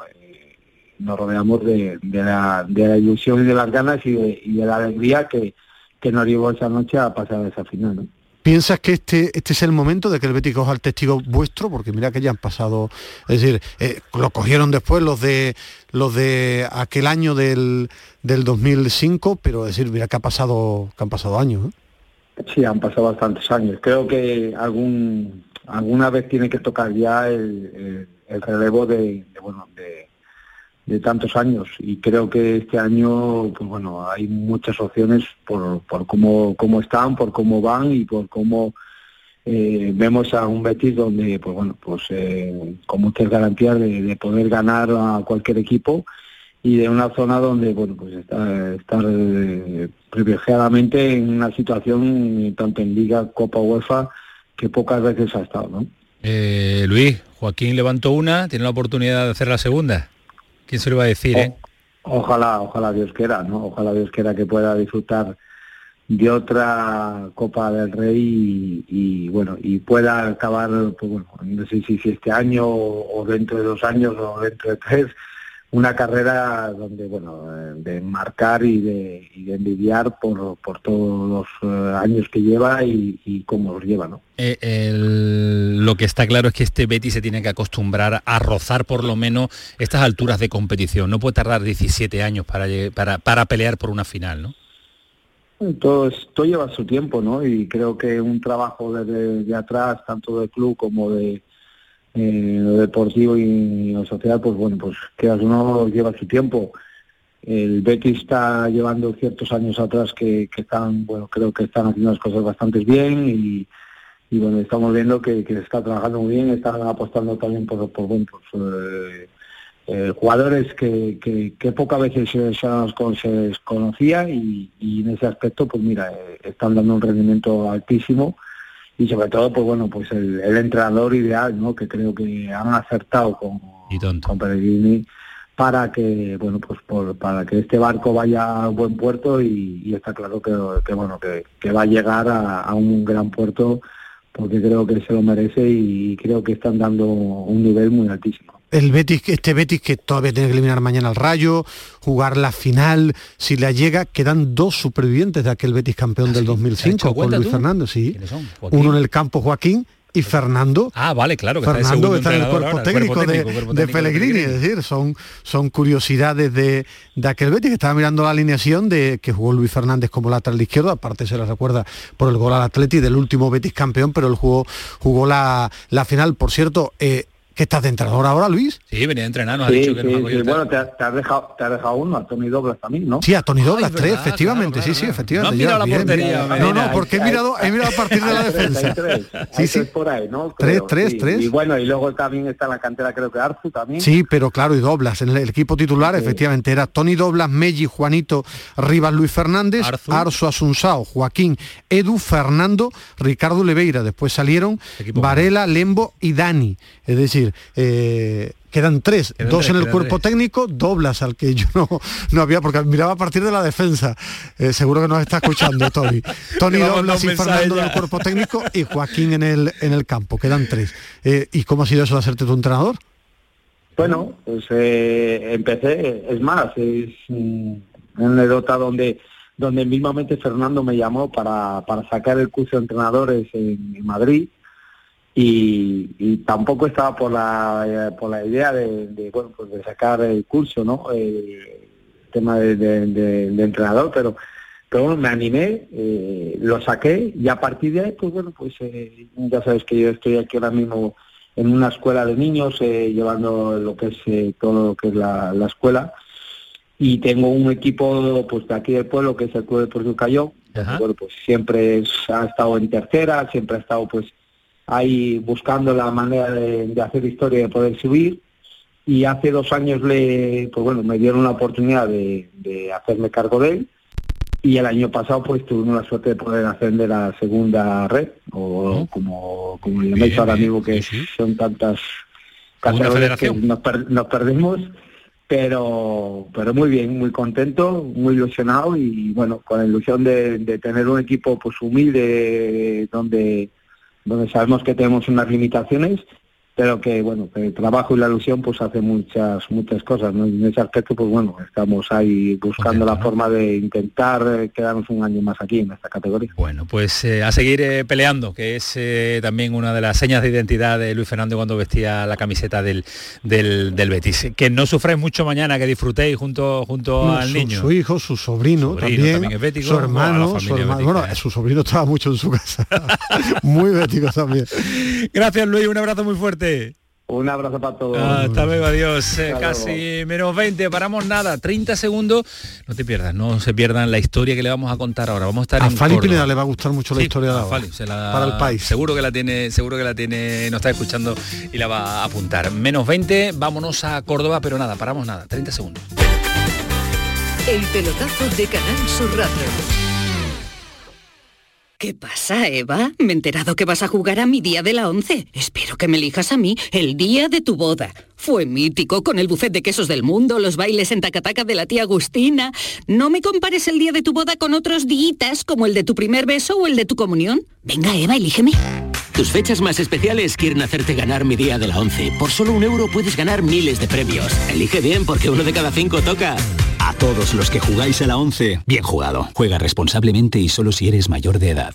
nos rodeamos de, la, ilusión y de las ganas y de, la alegría que, que nos llevó esa noche a pasar a esa final. ¿no? ¿Piensas que este, este es el momento de que el Betis coja el testigo vuestro? Porque mira que ya han pasado, es decir, eh, lo cogieron después los de los de aquel año del, del 2005, pero es decir, mira que ha pasado, que han pasado años. ¿eh? Sí, han pasado bastantes años. Creo que algún alguna vez tiene que tocar ya el, el, relevo de, bueno de, de, tantos años y creo que este año pues bueno hay muchas opciones por, por cómo, cómo están por cómo van y por cómo eh, vemos a un Betis donde pues bueno pues eh, con muchas garantías de, poder ganar a cualquier equipo y de una zona donde bueno pues está estar eh, privilegiadamente en una situación tanto en Liga Copa UEFA que pocas veces ha estado, ¿no? Eh, Luis, Joaquín levantó una, tiene la oportunidad de hacer la segunda. ¿Quién se lo va a decir, eh? Ojalá, ojalá Dios quiera, ¿no? Ojalá Dios quiera que pueda disfrutar de otra Copa del Rey y, bueno, y pueda acabar, pues bueno, no sé si, si este año o dentro de dos años o dentro de tres, una carrera donde, bueno, eh, de marcar y de, y de envidiar por, por todos los eh, años que lleva y, cómo los lleva, ¿no? Eh, lo que está claro es que este Betty se tiene que acostumbrar a rozar por lo menos estas alturas de competición. No puede tardar 17 años para, para, para pelear por una final, ¿no? Todo, todo lleva su tiempo, ¿no? Y creo que un trabajo desde de atrás, tanto del club como de eh, lo deportivo y lo social, pues bueno, pues que uno lleva su tiempo. El Betis está llevando ciertos años atrás que, están, bueno, creo que están haciendo las cosas bastante bien y, bueno, estamos viendo que, que está trabajando muy bien, están apostando también por, por, bueno, pues, eh, eh, jugadores que, que, pocas veces se, se conocía y, y, en ese aspecto, pues mira, están dando un rendimiento altísimo y sobre todo pues bueno pues el, entrenador ideal no que creo que han acertado con, con Pellegrini para que bueno pues para que este barco vaya a buen puerto y, está claro que, bueno que, va a llegar a, un gran puerto porque creo que se lo merece y creo que están dando un nivel muy altísimo el Betis, este Betis que todavía tiene que eliminar mañana al Rayo, jugar la final, si le llega, quedan dos supervivientes de aquel Betis campeón ah, del 2005 con Luis Fernando, sí. Uno en el campo Joaquín y Fernando. Ah, vale, claro. Que Fernando está, en el cuerpo técnico, de, Pellegrini, es decir, son, son curiosidades de, de, aquel Betis que estaba mirando la alineación de que jugó Luis Fernández como lateral izquierdo, aparte se la recuerda por el gol al Atleti del último Betis campeón, pero él jugó, jugó la, la final. Por cierto, eh, ¿Qué estás de entrenador ahora, Luis? Sí, venía a entrenar, nos ha dicho que sí, no sí, Bueno, te, has dejado, te has dejado uno, a Tony Doblas también, ¿no? Sí, a Tony Doblas, tres, efectivamente, sí, sí, efectivamente. No, la portería. no, no, porque he mirado, he mirado a partir de la defensa. sí, sí. por ahí, ¿no? tres, tres, tres. Y bueno, y luego también está en la cantera, creo que Arzu también. Sí, pero claro, y Doblas. En el, equipo titular, efectivamente, era Tony Doblas, Melli, Juanito, Rivas, Luis Fernández, Arzu, Arzu Asunsao, Joaquín, Edu, Fernando, Ricardo Leveira. Después salieron Varela, Lembo y Dani. Es decir, eh, quedan tres, dos en el cuerpo técnico, doblas al que yo no, no había, porque miraba a partir de la defensa. Eh, seguro que nos está escuchando Tony. Tony Doblas y Fernando en el cuerpo técnico y Joaquín en el, en el campo. Quedan tres. Eh, ¿Y cómo ha sido eso de hacerte tu entrenador? Bueno, pues eh, empecé, es más, es una anécdota donde donde mismamente Fernando me llamó para, para sacar el curso de entrenadores en Madrid y, tampoco estaba por la, eh, por la idea de, bueno, pues de sacar el curso, ¿no? el tema de, entrenador, pero, pero bueno, me animé, eh, lo saqué y a partir de ahí, pues bueno, pues eh, ya sabes que yo estoy aquí ahora mismo en una escuela de niños, llevando lo que es todo lo que es la, escuela y tengo un equipo pues de aquí del pueblo que es el Club de Cayó, bueno, pues siempre ha estado en tercera, siempre ha estado pues ahí buscando la manera de, hacer historia y de poder subir. Y hace dos años le, pues bueno, me dieron la oportunidad de, hacerme cargo de él. Y el año pasado pues tuve la suerte de poder ascender a la segunda red, o como, como le he ahora mismo que son tantas categorías que nos, nos perdimos pero pero muy bien, muy contento, muy ilusionado y bueno, con la ilusión de, de tener un equipo pues humilde donde donde sabemos que tenemos unas limitaciones, pero que bueno, que el trabajo y la ilusión pues hace muchas muchas cosas, ¿no? En ese aspecto pues bueno, estamos ahí buscando la forma de intentar eh, quedarnos un año más aquí en esta categoría. Bueno, pues eh, a seguir eh, peleando, que es también una de las señas de identidad de Luis Fernando cuando vestía la camiseta del, del, Betis. Que no sufráis mucho mañana, que disfrutéis junto junto al niño. Su hijo, su sobrino, también, su hermano, su hermano, bueno, su sobrino estaba mucho en su casa. Muy bético también. Gracias Luis, un abrazo muy fuerte. Un abrazo para todos. hasta luego, adiós. Eh, casi menos 20, paramos nada, 30 segundos. No te pierdas, no se pierdan la historia que le vamos a contar ahora. Vamos a estar a en Fali Pineda le va a gustar mucho la historia de ahora, para el país. Seguro que la tiene, seguro que la tiene, nos está escuchando y la va a apuntar. Menos 20, vámonos a Córdoba, pero nada, paramos nada, 30 segundos. El pelotazo de Canal Sur Radio. ¿Qué pasa, Eva? Me he enterado que vas a jugar a mi día de la once. Espero que me elijas a mí el día de tu boda. Fue mítico, con el buffet de quesos del mundo, los bailes en tacataca de la tía Agustina. No me compares el día de tu boda con otros días como el de tu primer beso o el de tu comunión. Venga, Eva, elígeme. Tus fechas más especiales quieren hacerte ganar mi día de la once. Por solo un euro puedes ganar miles de premios. Elige bien porque uno de cada cinco toca. A todos los que jugáis a la 11, bien jugado. Juega responsablemente y solo si eres mayor de edad.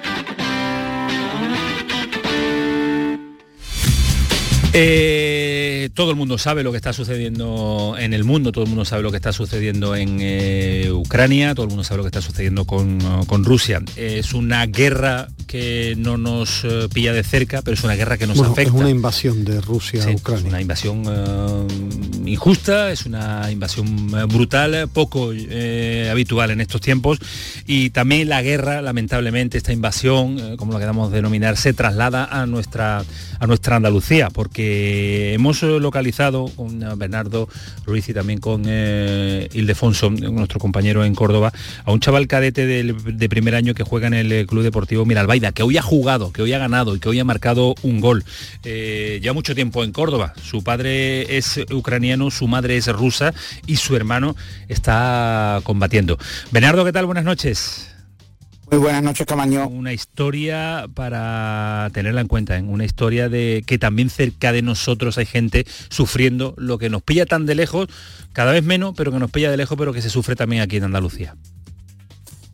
Eh, todo el mundo sabe lo que está sucediendo en el mundo, todo el mundo sabe lo que está sucediendo en eh, Ucrania, todo el mundo sabe lo que está sucediendo con, con Rusia. Es una guerra que no nos eh, pilla de cerca, pero es una guerra que nos afecta. Es una invasión de Rusia a Ucrania. Es una invasión eh, injusta, es una invasión brutal, poco habitual en estos tiempos. Y también la guerra, lamentablemente, esta invasión, como lo queramos denominar, se traslada a nuestra, a nuestra Andalucía, porque hemos localizado con Bernardo Ruiz y también con Ildefonso, nuestro compañero en Córdoba, a un chaval cadete de primer año que juega en el Club Deportivo Miralbaida que hoy ha jugado, que hoy ha ganado y que hoy ha marcado un gol. Eh, ya mucho tiempo en Córdoba. Su padre es ucraniano, su madre es rusa y su hermano está combatiendo. Bernardo, ¿qué tal? Buenas noches. Muy buenas noches, Camaño. Una historia para tenerla en cuenta, ¿eh? una historia de que también cerca de nosotros hay gente sufriendo lo que nos pilla tan de lejos, cada vez menos, pero que nos pilla de lejos, pero que se sufre también aquí en Andalucía.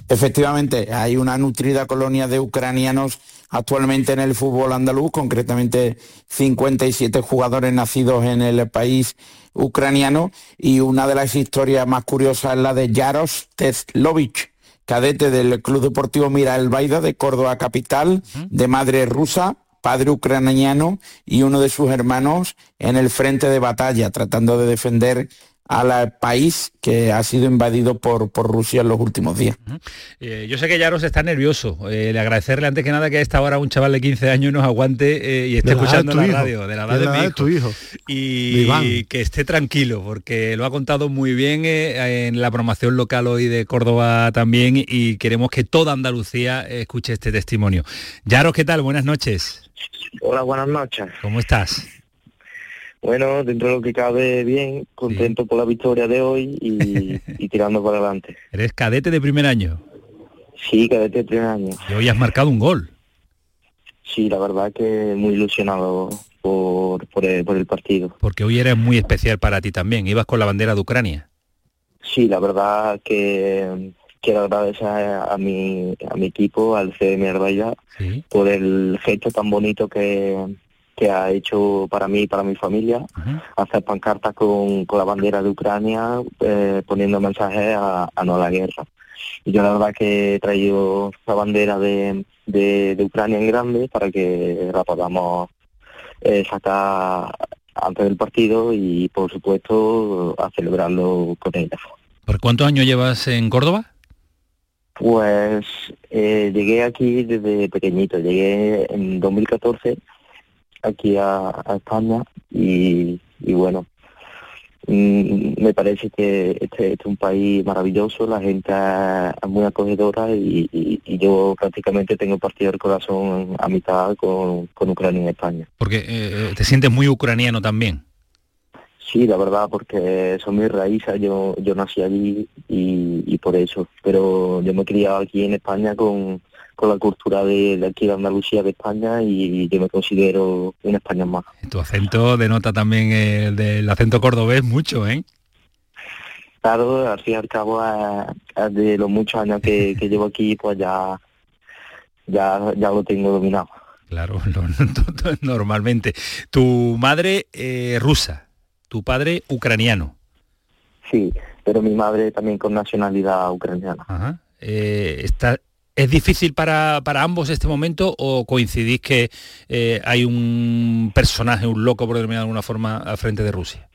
Efectivamente, hay una nutrida colonia de ucranianos actualmente en el fútbol andaluz, concretamente 57 jugadores nacidos en el país ucraniano y una de las historias más curiosas es la de Jaros Teslovich, cadete del Club Deportivo Mira El Baida de Córdoba Capital, de madre rusa, padre ucraniano y uno de sus hermanos en el frente de batalla, tratando de defender al país que ha sido invadido por, por Rusia en los últimos días. Eh, yo sé que Yaros está nervioso. Eh, le agradecerle antes que nada que a esta hora un chaval de 15 años nos aguante eh, y esté escuchando la radio, de la edad de, mi tu hijo. Y, que esté tranquilo, porque lo ha contado muy bien en la promoción local hoy de Córdoba también y queremos que toda Andalucía escuche este testimonio. Yaros, ¿qué tal? Buenas noches. Hola, buenas noches. ¿Cómo estás? Bueno, dentro de lo que cabe bien, contento por la victoria de hoy y, tirando para adelante. ¿Eres cadete de primer año? Sí, cadete de primer año. Y hoy has marcado un gol. Sí, la verdad que muy ilusionado por, por, el, partido. Porque hoy era muy especial para ti también, ibas con la bandera de Ucrania. Sí, la verdad que quiero agradecer a mi, a mi equipo, al CDM Herbaya, por el gesto tan bonito que, que ha hecho para mí y para mi familia, hacer pancartas con, con, la bandera de Ucrania, eh, poniendo mensajes a, no a la guerra. Y yo la verdad que he traído la bandera de, de, Ucrania en grande para que la podamos eh, sacar antes del partido y por supuesto a celebrarlo con ella. ¿Por cuántos años llevas en Córdoba? Pues eh, llegué aquí desde pequeñito, llegué en 2014 aquí a, España y, bueno, mm, me parece que este, este, es un país maravilloso, la gente es muy acogedora y, yo prácticamente tengo partido del corazón a mitad con, con Ucrania y España. Porque eh, te sientes muy ucraniano también. Sí, la verdad, porque son mis raíces, yo, yo nací allí y, por eso, pero yo me he criado aquí en España con, la cultura de, aquí de Andalucía, de España, y yo me considero un español más. Tu acento denota también el del acento cordobés mucho, ¿eh? Claro, al fin y al cabo, de los muchos años que, llevo aquí, pues ya, ya, ya lo tengo dominado. Claro, normalmente. Tu madre eh, rusa, tu padre ucraniano. Sí, pero mi madre también con nacionalidad ucraniana. Ajá. Eh, está, ¿Es difícil para, para, ambos este momento o coincidís que eh, hay un personaje, un loco, por determinar de alguna forma, al frente de Rusia?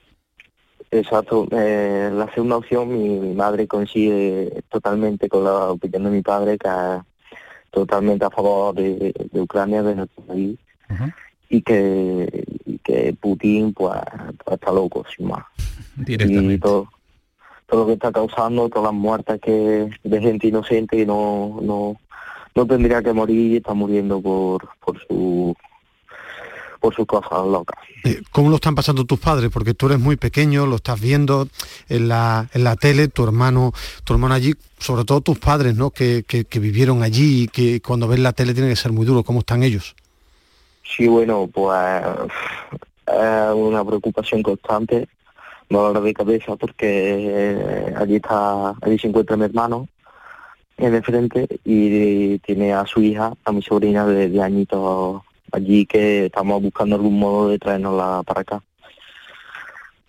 Exacto. Eh, la segunda opción, mi, madre coincide totalmente con la opinión de mi padre, que es totalmente a favor de, Ucrania, de nuestro país y que, que Putin pues, pues, está loco, sin más. Y todo, todo lo que está causando, todas las muertes que de gente inocente que no, no, no tendría que morir y está muriendo por, por su por sus cosas locas. Eh, ¿Cómo lo están pasando tus padres? Porque tú eres muy pequeño, lo estás viendo en la, en la tele, tu hermano, tu hermano allí, sobre todo tus padres, ¿no? Que, que, que vivieron allí y que cuando ven la tele tiene que ser muy duro. ¿Cómo están ellos? Sí, bueno, pues es una preocupación constante, dolor de cabeza porque eh, allí está, allí se encuentra mi hermano en el frente y tiene a su hija, a mi sobrina de, de añitos allí que estamos buscando algún modo de traernosla para acá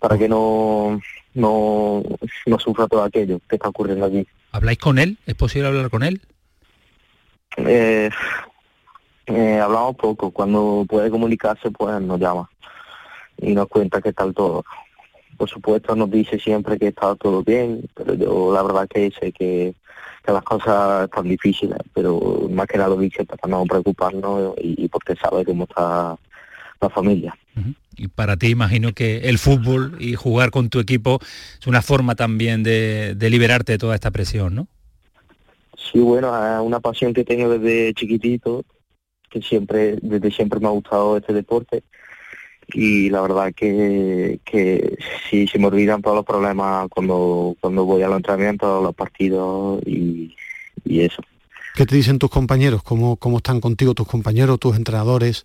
para que no, no, no sufra todo aquello que está ocurriendo allí. ¿Habláis con él? ¿Es posible hablar con él? Eh, eh, hablamos poco, cuando puede comunicarse pues nos llama y nos cuenta que tal todo. Por supuesto nos dice siempre que está todo bien, pero yo la verdad que sé que, las cosas están difíciles, pero más que nada lo dice para no preocuparnos y, porque sabe cómo está la familia. Y para ti imagino que el fútbol y jugar con tu equipo es una forma también de, de liberarte de toda esta presión, ¿no? Sí, bueno, es una pasión que tengo desde chiquitito que siempre, desde siempre me ha gustado este deporte y la verdad que, que sí se me olvidan todos los problemas cuando, cuando voy a los entrenamientos, a los partidos y, eso. ¿Qué te dicen tus compañeros? ¿Cómo, ¿Cómo están contigo tus compañeros, tus entrenadores?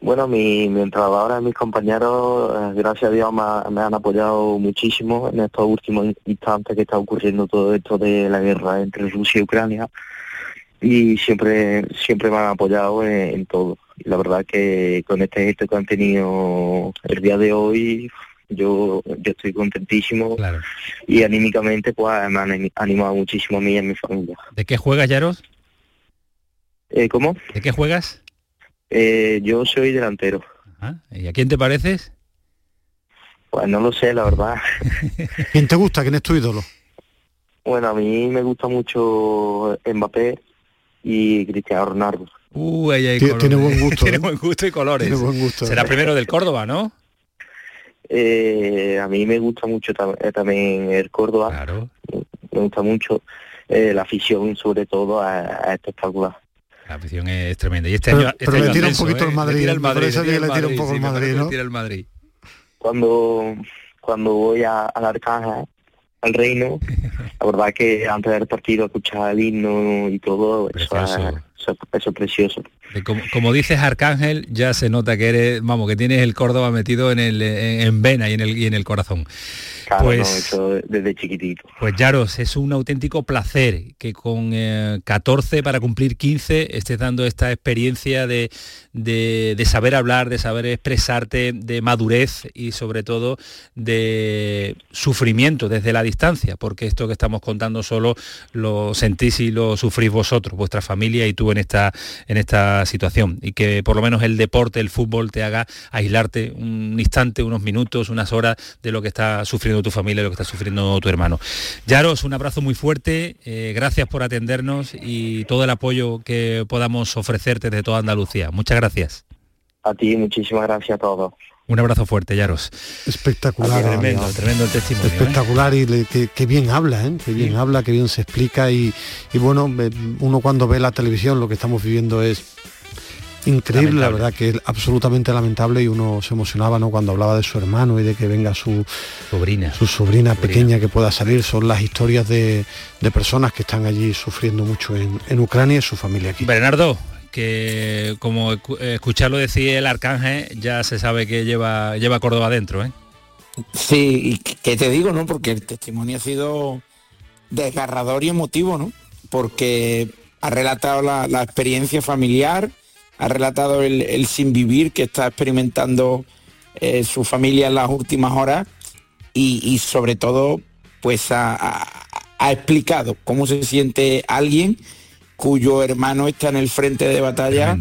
Bueno, mi, mi entrenadora y mis compañeros, eh, gracias a Dios, me, me, han apoyado muchísimo en estos últimos instantes que está ocurriendo todo esto de la guerra entre Rusia y Ucrania y siempre siempre me han apoyado en, todo. Y la verdad que con este gesto que han tenido el día de hoy, yo, yo estoy contentísimo y anímicamente pues me han animado muchísimo a mí y a mi familia. ¿De qué juegas, Yaros? Eh, ¿Cómo? ¿De qué juegas? Eh, yo soy delantero. ¿Y a quién te pareces? Pues no lo sé, la verdad. ¿Quién te gusta? ¿Quién es tu ídolo? Bueno, a mí me gusta mucho Mbappé, y Cristiano Ronaldo. Uh, ahí hay tiene, buen gusto. tiene ¿eh? buen gusto y colores. Tiene buen gusto. Será primero del Córdoba, ¿no? Eh, a mí me gusta mucho eh, también el Córdoba. Claro. Me gusta mucho. la afición, sobre todo, a, a espectacular. La afición es tremenda. Y este pero, año, este pero año le tira un poquito el Madrid. Le tira el Madrid, le tira, le tira un poco el Madrid, ¿no? tira el Madrid. Cuando, cuando voy a, al Arcángel, al reino. La verdad que antes del partido escuchar el himno y todo, eso es, precioso. Como, dices Arcángel, ya se nota que eres, vamos, que tienes el Córdoba metido en el en, vena y en el y en el corazón. pues, desde chiquitito. Pues Yaros, es un auténtico placer que con 14 eh, para cumplir 15 estés dando esta experiencia de, de, saber hablar, de saber expresarte, de madurez y sobre todo de sufrimiento desde la distancia, porque esto que estamos contando solo lo sentís y lo sufrís vosotros, vuestra familia y tú en esta, en esta situación. Y que por lo menos el deporte, el fútbol te haga aislarte un instante, unos minutos, unas horas de lo que está sufriendo tu familia, lo que está sufriendo tu hermano. Yaros, un abrazo muy fuerte, eh, gracias por atendernos y todo el apoyo que podamos ofrecerte de toda Andalucía. Muchas gracias. A ti, muchísimas gracias a todos. Un abrazo fuerte, Yaros. Espectacular. tremendo, tremendo el testimonio. ¿eh? Espectacular y que, bien habla, ¿eh? que bien habla, que bien se explica y, y bueno, uno cuando ve la televisión lo que estamos viviendo es increíble, la verdad que es absolutamente lamentable y uno se emocionaba ¿no? cuando hablaba de su hermano y de que venga su sobrina, su sobrina, pequeña que pueda salir. Son las historias de, personas que están allí sufriendo mucho en, Ucrania y su familia aquí. Bernardo, que como escucharlo decir el arcángel, ya se sabe que lleva, lleva Córdoba adentro, ¿eh? Sí, y que te digo, ¿no? Porque el testimonio ha sido desgarrador y emotivo, ¿no? Porque ha relatado la, la experiencia familiar, ha relatado el, sin vivir que está experimentando eh, su familia en las últimas horas y, sobre todo pues ha, explicado cómo se siente alguien cuyo hermano está en el frente de batalla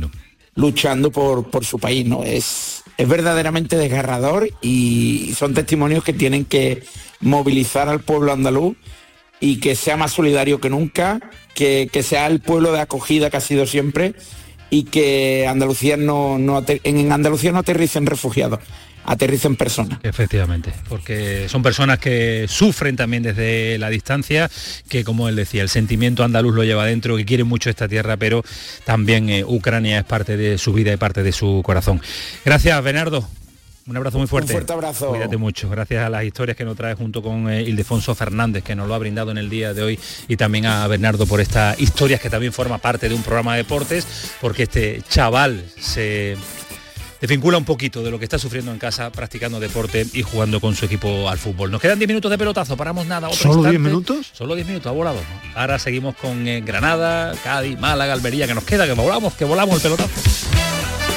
luchando por, por, su país. ¿no? Es, es verdaderamente desgarrador y son testimonios que tienen que movilizar al pueblo andaluz y que sea más solidario que nunca, que, que sea el pueblo de acogida que ha sido siempre y que Andalucía no, en Andalucía no aterricen refugiados, aterricen personas. Efectivamente, porque son personas que sufren también desde la distancia, que como él decía, el sentimiento andaluz lo lleva dentro, que quieren mucho esta tierra, pero también eh, Ucrania es parte de su vida y parte de su corazón. Gracias, Bernardo. Un abrazo muy fuerte. Un fuerte abrazo. Cuídate mucho. Gracias a las historias que nos trae junto con eh, Ildefonso Fernández, que nos lo ha brindado en el día de hoy, y también a Bernardo por estas historias que también forma parte de un programa de deportes, porque este chaval se desvincula un poquito de lo que está sufriendo en casa practicando deporte y jugando con su equipo al fútbol. Nos quedan 10 minutos de pelotazo, paramos nada. ¿Solo 10 minutos? Solo 10 minutos, ha volado. Ahora seguimos con eh, Granada, Cádiz, Málaga, Almería, que nos queda, que volamos, que volamos el pelotazo.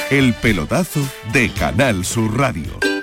El pelotazo de Canal Sur Radio.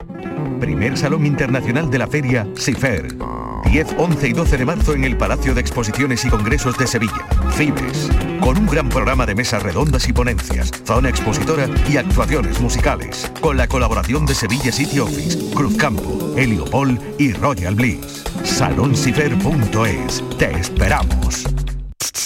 Primer Salón Internacional de la Feria, CIFER. 10, 11 y 12 de marzo en el Palacio de Exposiciones y Congresos de Sevilla. Fibes. Con un gran programa de mesas redondas y ponencias, zona expositora y actuaciones musicales. Con la colaboración de Sevilla City Office, Cruzcampo, Heliopol y Royal Bliss. Salonsifer.es. Te esperamos.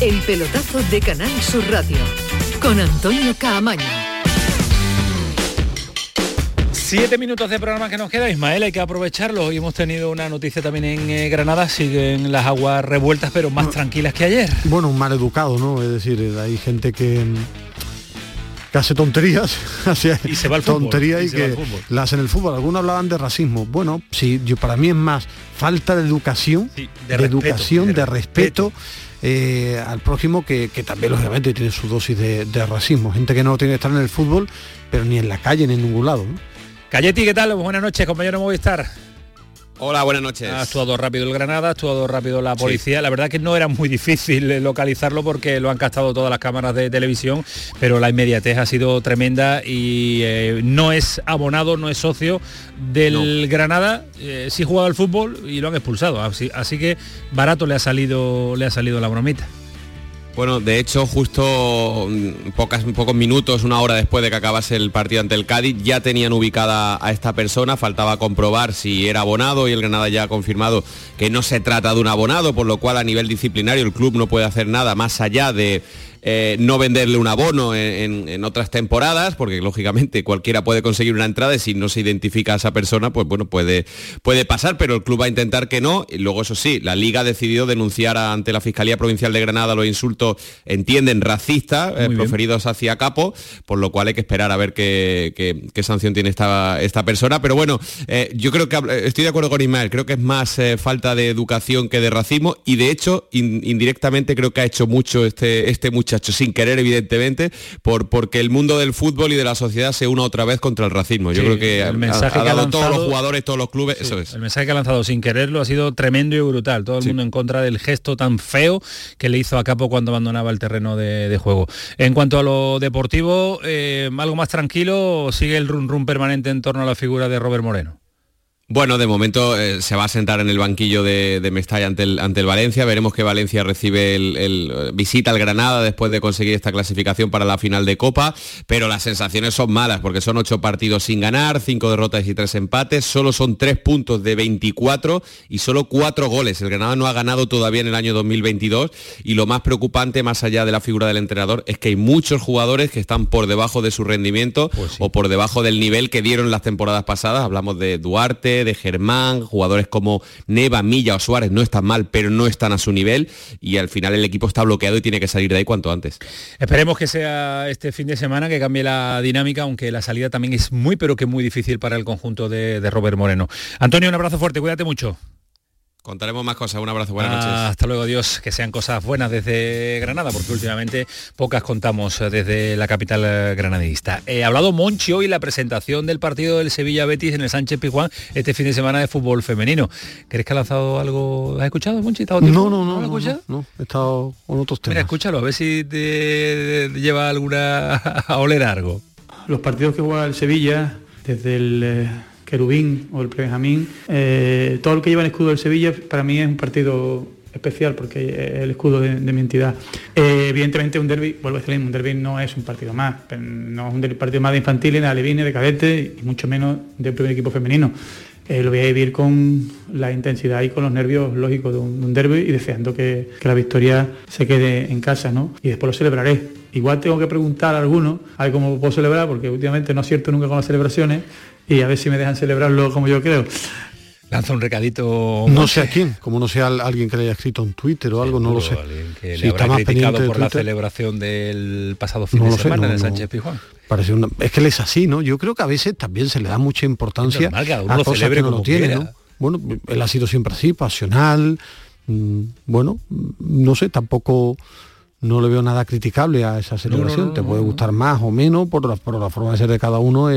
El pelotazo de Canal Sur Radio con Antonio Caamaño. Siete minutos de programa que nos queda, Ismael, hay que aprovecharlo. Hoy hemos tenido una noticia también en eh, Granada, siguen las aguas revueltas, pero más tranquilas que ayer. Bueno, un mal educado, ¿no? Es decir, hay gente que, hace tonterías, hace y se va al tontería y, y que las en el fútbol. Algunos hablaban de racismo. Bueno, sí, yo para mí es más falta de educación, de, educación, de, respeto eh, al prójimo que, también lógicamente tiene su dosis de, racismo. Gente que no tiene que estar en el fútbol, pero ni en la calle ni en ningún lado. ¿no? Cayeti, ¿qué tal? Buenas noches, compañero Movistar. Hola, buenas noches. Ha actuado rápido el Granada, ha actuado rápido la policía. La verdad que no era muy difícil eh, localizarlo porque lo han captado todas las cámaras de televisión, pero la inmediatez ha sido tremenda y eh, no es abonado, no es socio del Granada. Eh, sí jugaba al fútbol y lo han expulsado. Así, así que barato le ha salido, le ha salido la bromita. Bueno, de hecho, justo mm, pocos minutos, una hora después de que acabase el partido ante el Cádiz, ya tenían ubicada a esta persona, faltaba comprobar si era abonado y el Granada ya ha confirmado que no se trata de un abonado, por lo cual a nivel disciplinario el club no puede hacer nada más allá de eh, no venderle un abono en, otras temporadas, porque lógicamente cualquiera puede conseguir una entrada y si no se identifica a esa persona, pues bueno, puede, puede pasar, pero el club va a intentar que no. Y luego, eso sí, la liga ha decidido denunciar ante la Fiscalía Provincial de Granada los insultos, entienden, racistas eh, proferidos hacia Capo, por lo cual hay que esperar a ver qué, sanción tiene esta, esta persona. Pero bueno, eh, yo creo que estoy de acuerdo con Ismael, creo que es más falta de educación que de racismo y de hecho, indirectamente creo que ha hecho mucho este, este muchacho sin querer evidentemente, por, porque el mundo del fútbol y de la sociedad se una otra vez contra el racismo. Yo creo que el mensaje ha, que ha dado todos los jugadores, todos los clubes, eso es. El mensaje que ha lanzado sin quererlo ha sido tremendo y brutal. Todo el mundo en contra del gesto tan feo que le hizo a Capo cuando abandonaba el terreno de, juego. En cuanto a lo deportivo, eh, algo más tranquilo, sigue el run run permanente en torno a la figura de Robert Moreno. Bueno, de momento eh, se va a sentar en el banquillo de, Mestalla ante el, ante el Valencia. Veremos que Valencia recibe el, visita al Granada después de conseguir esta clasificación para la final de Copa. Pero las sensaciones son malas porque son ocho partidos sin ganar, cinco derrotas y tres empates. Solo son tres puntos de 24 y solo cuatro goles. El Granada no ha ganado todavía en el año 2022 y lo más preocupante, más allá de la figura del entrenador, es que hay muchos jugadores que están por debajo de su rendimiento pues o por debajo del nivel que dieron las temporadas pasadas. Hablamos de Duarte de Germán, jugadores como Neva, Milla o Suárez no están mal, pero no están a su nivel y al final el equipo está bloqueado y tiene que salir de ahí cuanto antes. Esperemos que sea este fin de semana que cambie la dinámica, aunque la salida también es muy pero que muy difícil para el conjunto de, de Robert Moreno. Antonio, un abrazo fuerte, cuídate mucho. Contaremos más cosas. Un abrazo, buenas noches. Hasta luego, Dios. Que sean cosas buenas desde Granada, porque últimamente pocas contamos desde la capital granadista. He hablado Monchi hoy la presentación del partido del Sevilla Betis en el Sánchez Pizjuán este fin de semana de fútbol femenino. ¿Crees que ha lanzado algo? ¿Has escuchado, Monchi? No, no, no, ¿No, no, no, He estado con otros temas. Mira, escúchalo, a ver si te lleva alguna a oler algo. Los partidos que juega el Sevilla desde el eh, querubín o el prebenjamín. Eh, todo lo que lleva el escudo del Sevilla para mí es un partido especial porque es el escudo de, mi entidad. Eh, evidentemente un derby, vuelvo a decir, un derby no es un partido más, no es un partido más de infantiles, de alevines, de cadete y mucho menos del primer equipo femenino. Eh, lo voy a vivir con la intensidad y con los nervios lógicos de un, derby y deseando que, la victoria se quede en casa, ¿no? Y después lo celebraré. Igual tengo que preguntar a algunos a ver cómo puedo celebrar, porque últimamente no acierto nunca con las celebraciones, y a ver si me dejan celebrarlo como yo creo. Lanza un recadito. No sé a quién, como no sea alguien que le haya escrito en Twitter o algo, no lo sé. Que le habrá criticado por la celebración del pasado fin de semana de Sánchez Pijuán. Parece es que él es así, ¿no? Yo creo que a veces también se le da mucha importancia a cosas que no lo tiene, ¿no? Bueno, él ha sido siempre así, pasional. Mm, bueno, no sé, tampoco no le veo nada criticable a esa celebración. Te puede gustar más o menos por la, por la forma de ser de cada uno.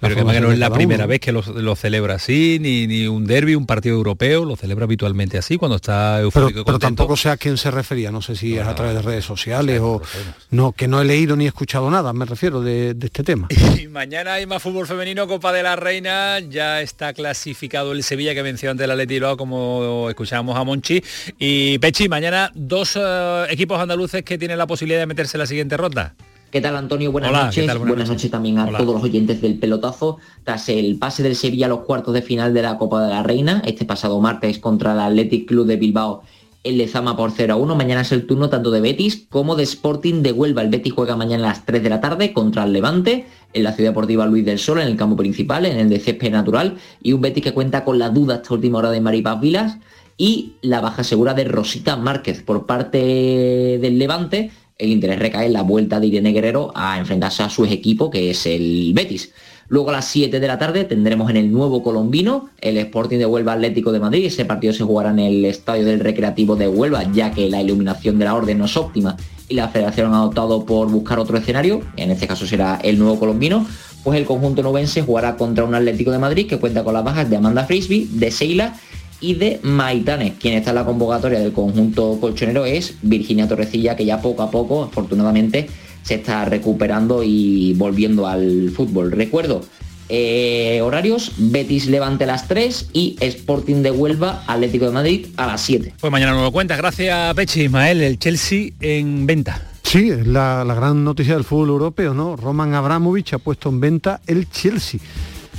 Pero que, no es la primera vez que lo, celebra así, ni, ni, un derby, un partido europeo, lo celebra habitualmente así cuando está eufórico. Pero, tampoco sé a quién se refería, no sé si es a través de redes sociales o no, que no he leído ni escuchado nada, me refiero de, este tema. Y mañana hay más fútbol femenino, Copa de la Reina, ya está clasificado el Sevilla que venció ante el Atleti como escuchábamos a Monchi. Y Pechi, mañana dos eh, equipos andaluces que tiene la posibilidad de meterse en la siguiente ronda? ¿Qué tal Antonio? Buenas noches. Buenas, noches. también a todos los oyentes del pelotazo. Tras el pase del Sevilla a los cuartos de final de la Copa de la Reina, este pasado martes contra el Athletic Club de Bilbao, el Lezama por 0 a 1. Mañana es el turno tanto de Betis como de Sporting de Huelva. El Betis juega mañana a las 3 de la tarde contra el Levante en la Ciudad Deportiva Luis del Sol, en el campo principal, en el de césped natural. Y un Betis que cuenta con la duda esta última hora de Maripaz Vilas y la baja segura de Rosita Márquez por parte del Levante. El interés recae en la vuelta de Irene Guerrero a enfrentarse a su equipo, que es el Betis. Luego a las 7 de la tarde tendremos en el nuevo colombino el Sporting de Huelva Atlético de Madrid. Ese partido se jugará en el Estadio del Recreativo de Huelva, ya que la iluminación de la orden no es óptima y la federación ha optado por buscar otro escenario, en este caso será el nuevo colombino. pues el conjunto nubense jugará contra un Atlético de Madrid que cuenta con las bajas de Amanda Frisby, de Seila y de Maitane. Quien está en la convocatoria del conjunto colchonero es Virginia Torrecilla, que ya poco a poco, afortunadamente, se está recuperando y volviendo al fútbol. Recuerdo, eh, horarios, Betis Levante a las 3 y Sporting de Huelva, Atlético de Madrid a las 7. Pues mañana nos lo cuentas. Gracias, Pechi Ismael, el Chelsea en venta. Sí, es la, la gran noticia del fútbol europeo, ¿no? Roman Abramovich ha puesto en venta el Chelsea.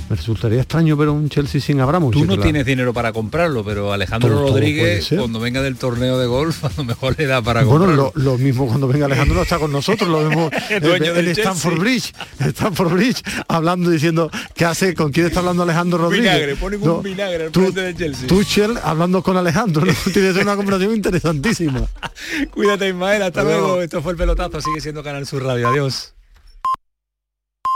Me resultaría extraño ver un Chelsea sin Abramovich. Tú no tienes dinero para comprarlo, pero Alejandro Todo- Rodríguez, cuando venga del torneo de golf, a lo mejor le da para Bueno, comprarlo. lo, lo mismo cuando venga Alejandro no está con nosotros, lo vemos El en del Stanford. Bridge, Stanford Bridge, hablando diciendo qué hace, con quién está hablando Alejandro Rodríguez. Ponen un vinagre al tú- frente del Chelsea. Tuchel hablando con Alejandro, ¿no? tiene que ser una conversación interesantísima. Cuídate, Ismael. Hasta Hasta luego. luego. Esto fue el pelotazo. Sigue siendo Canal Sur Radio. Adiós.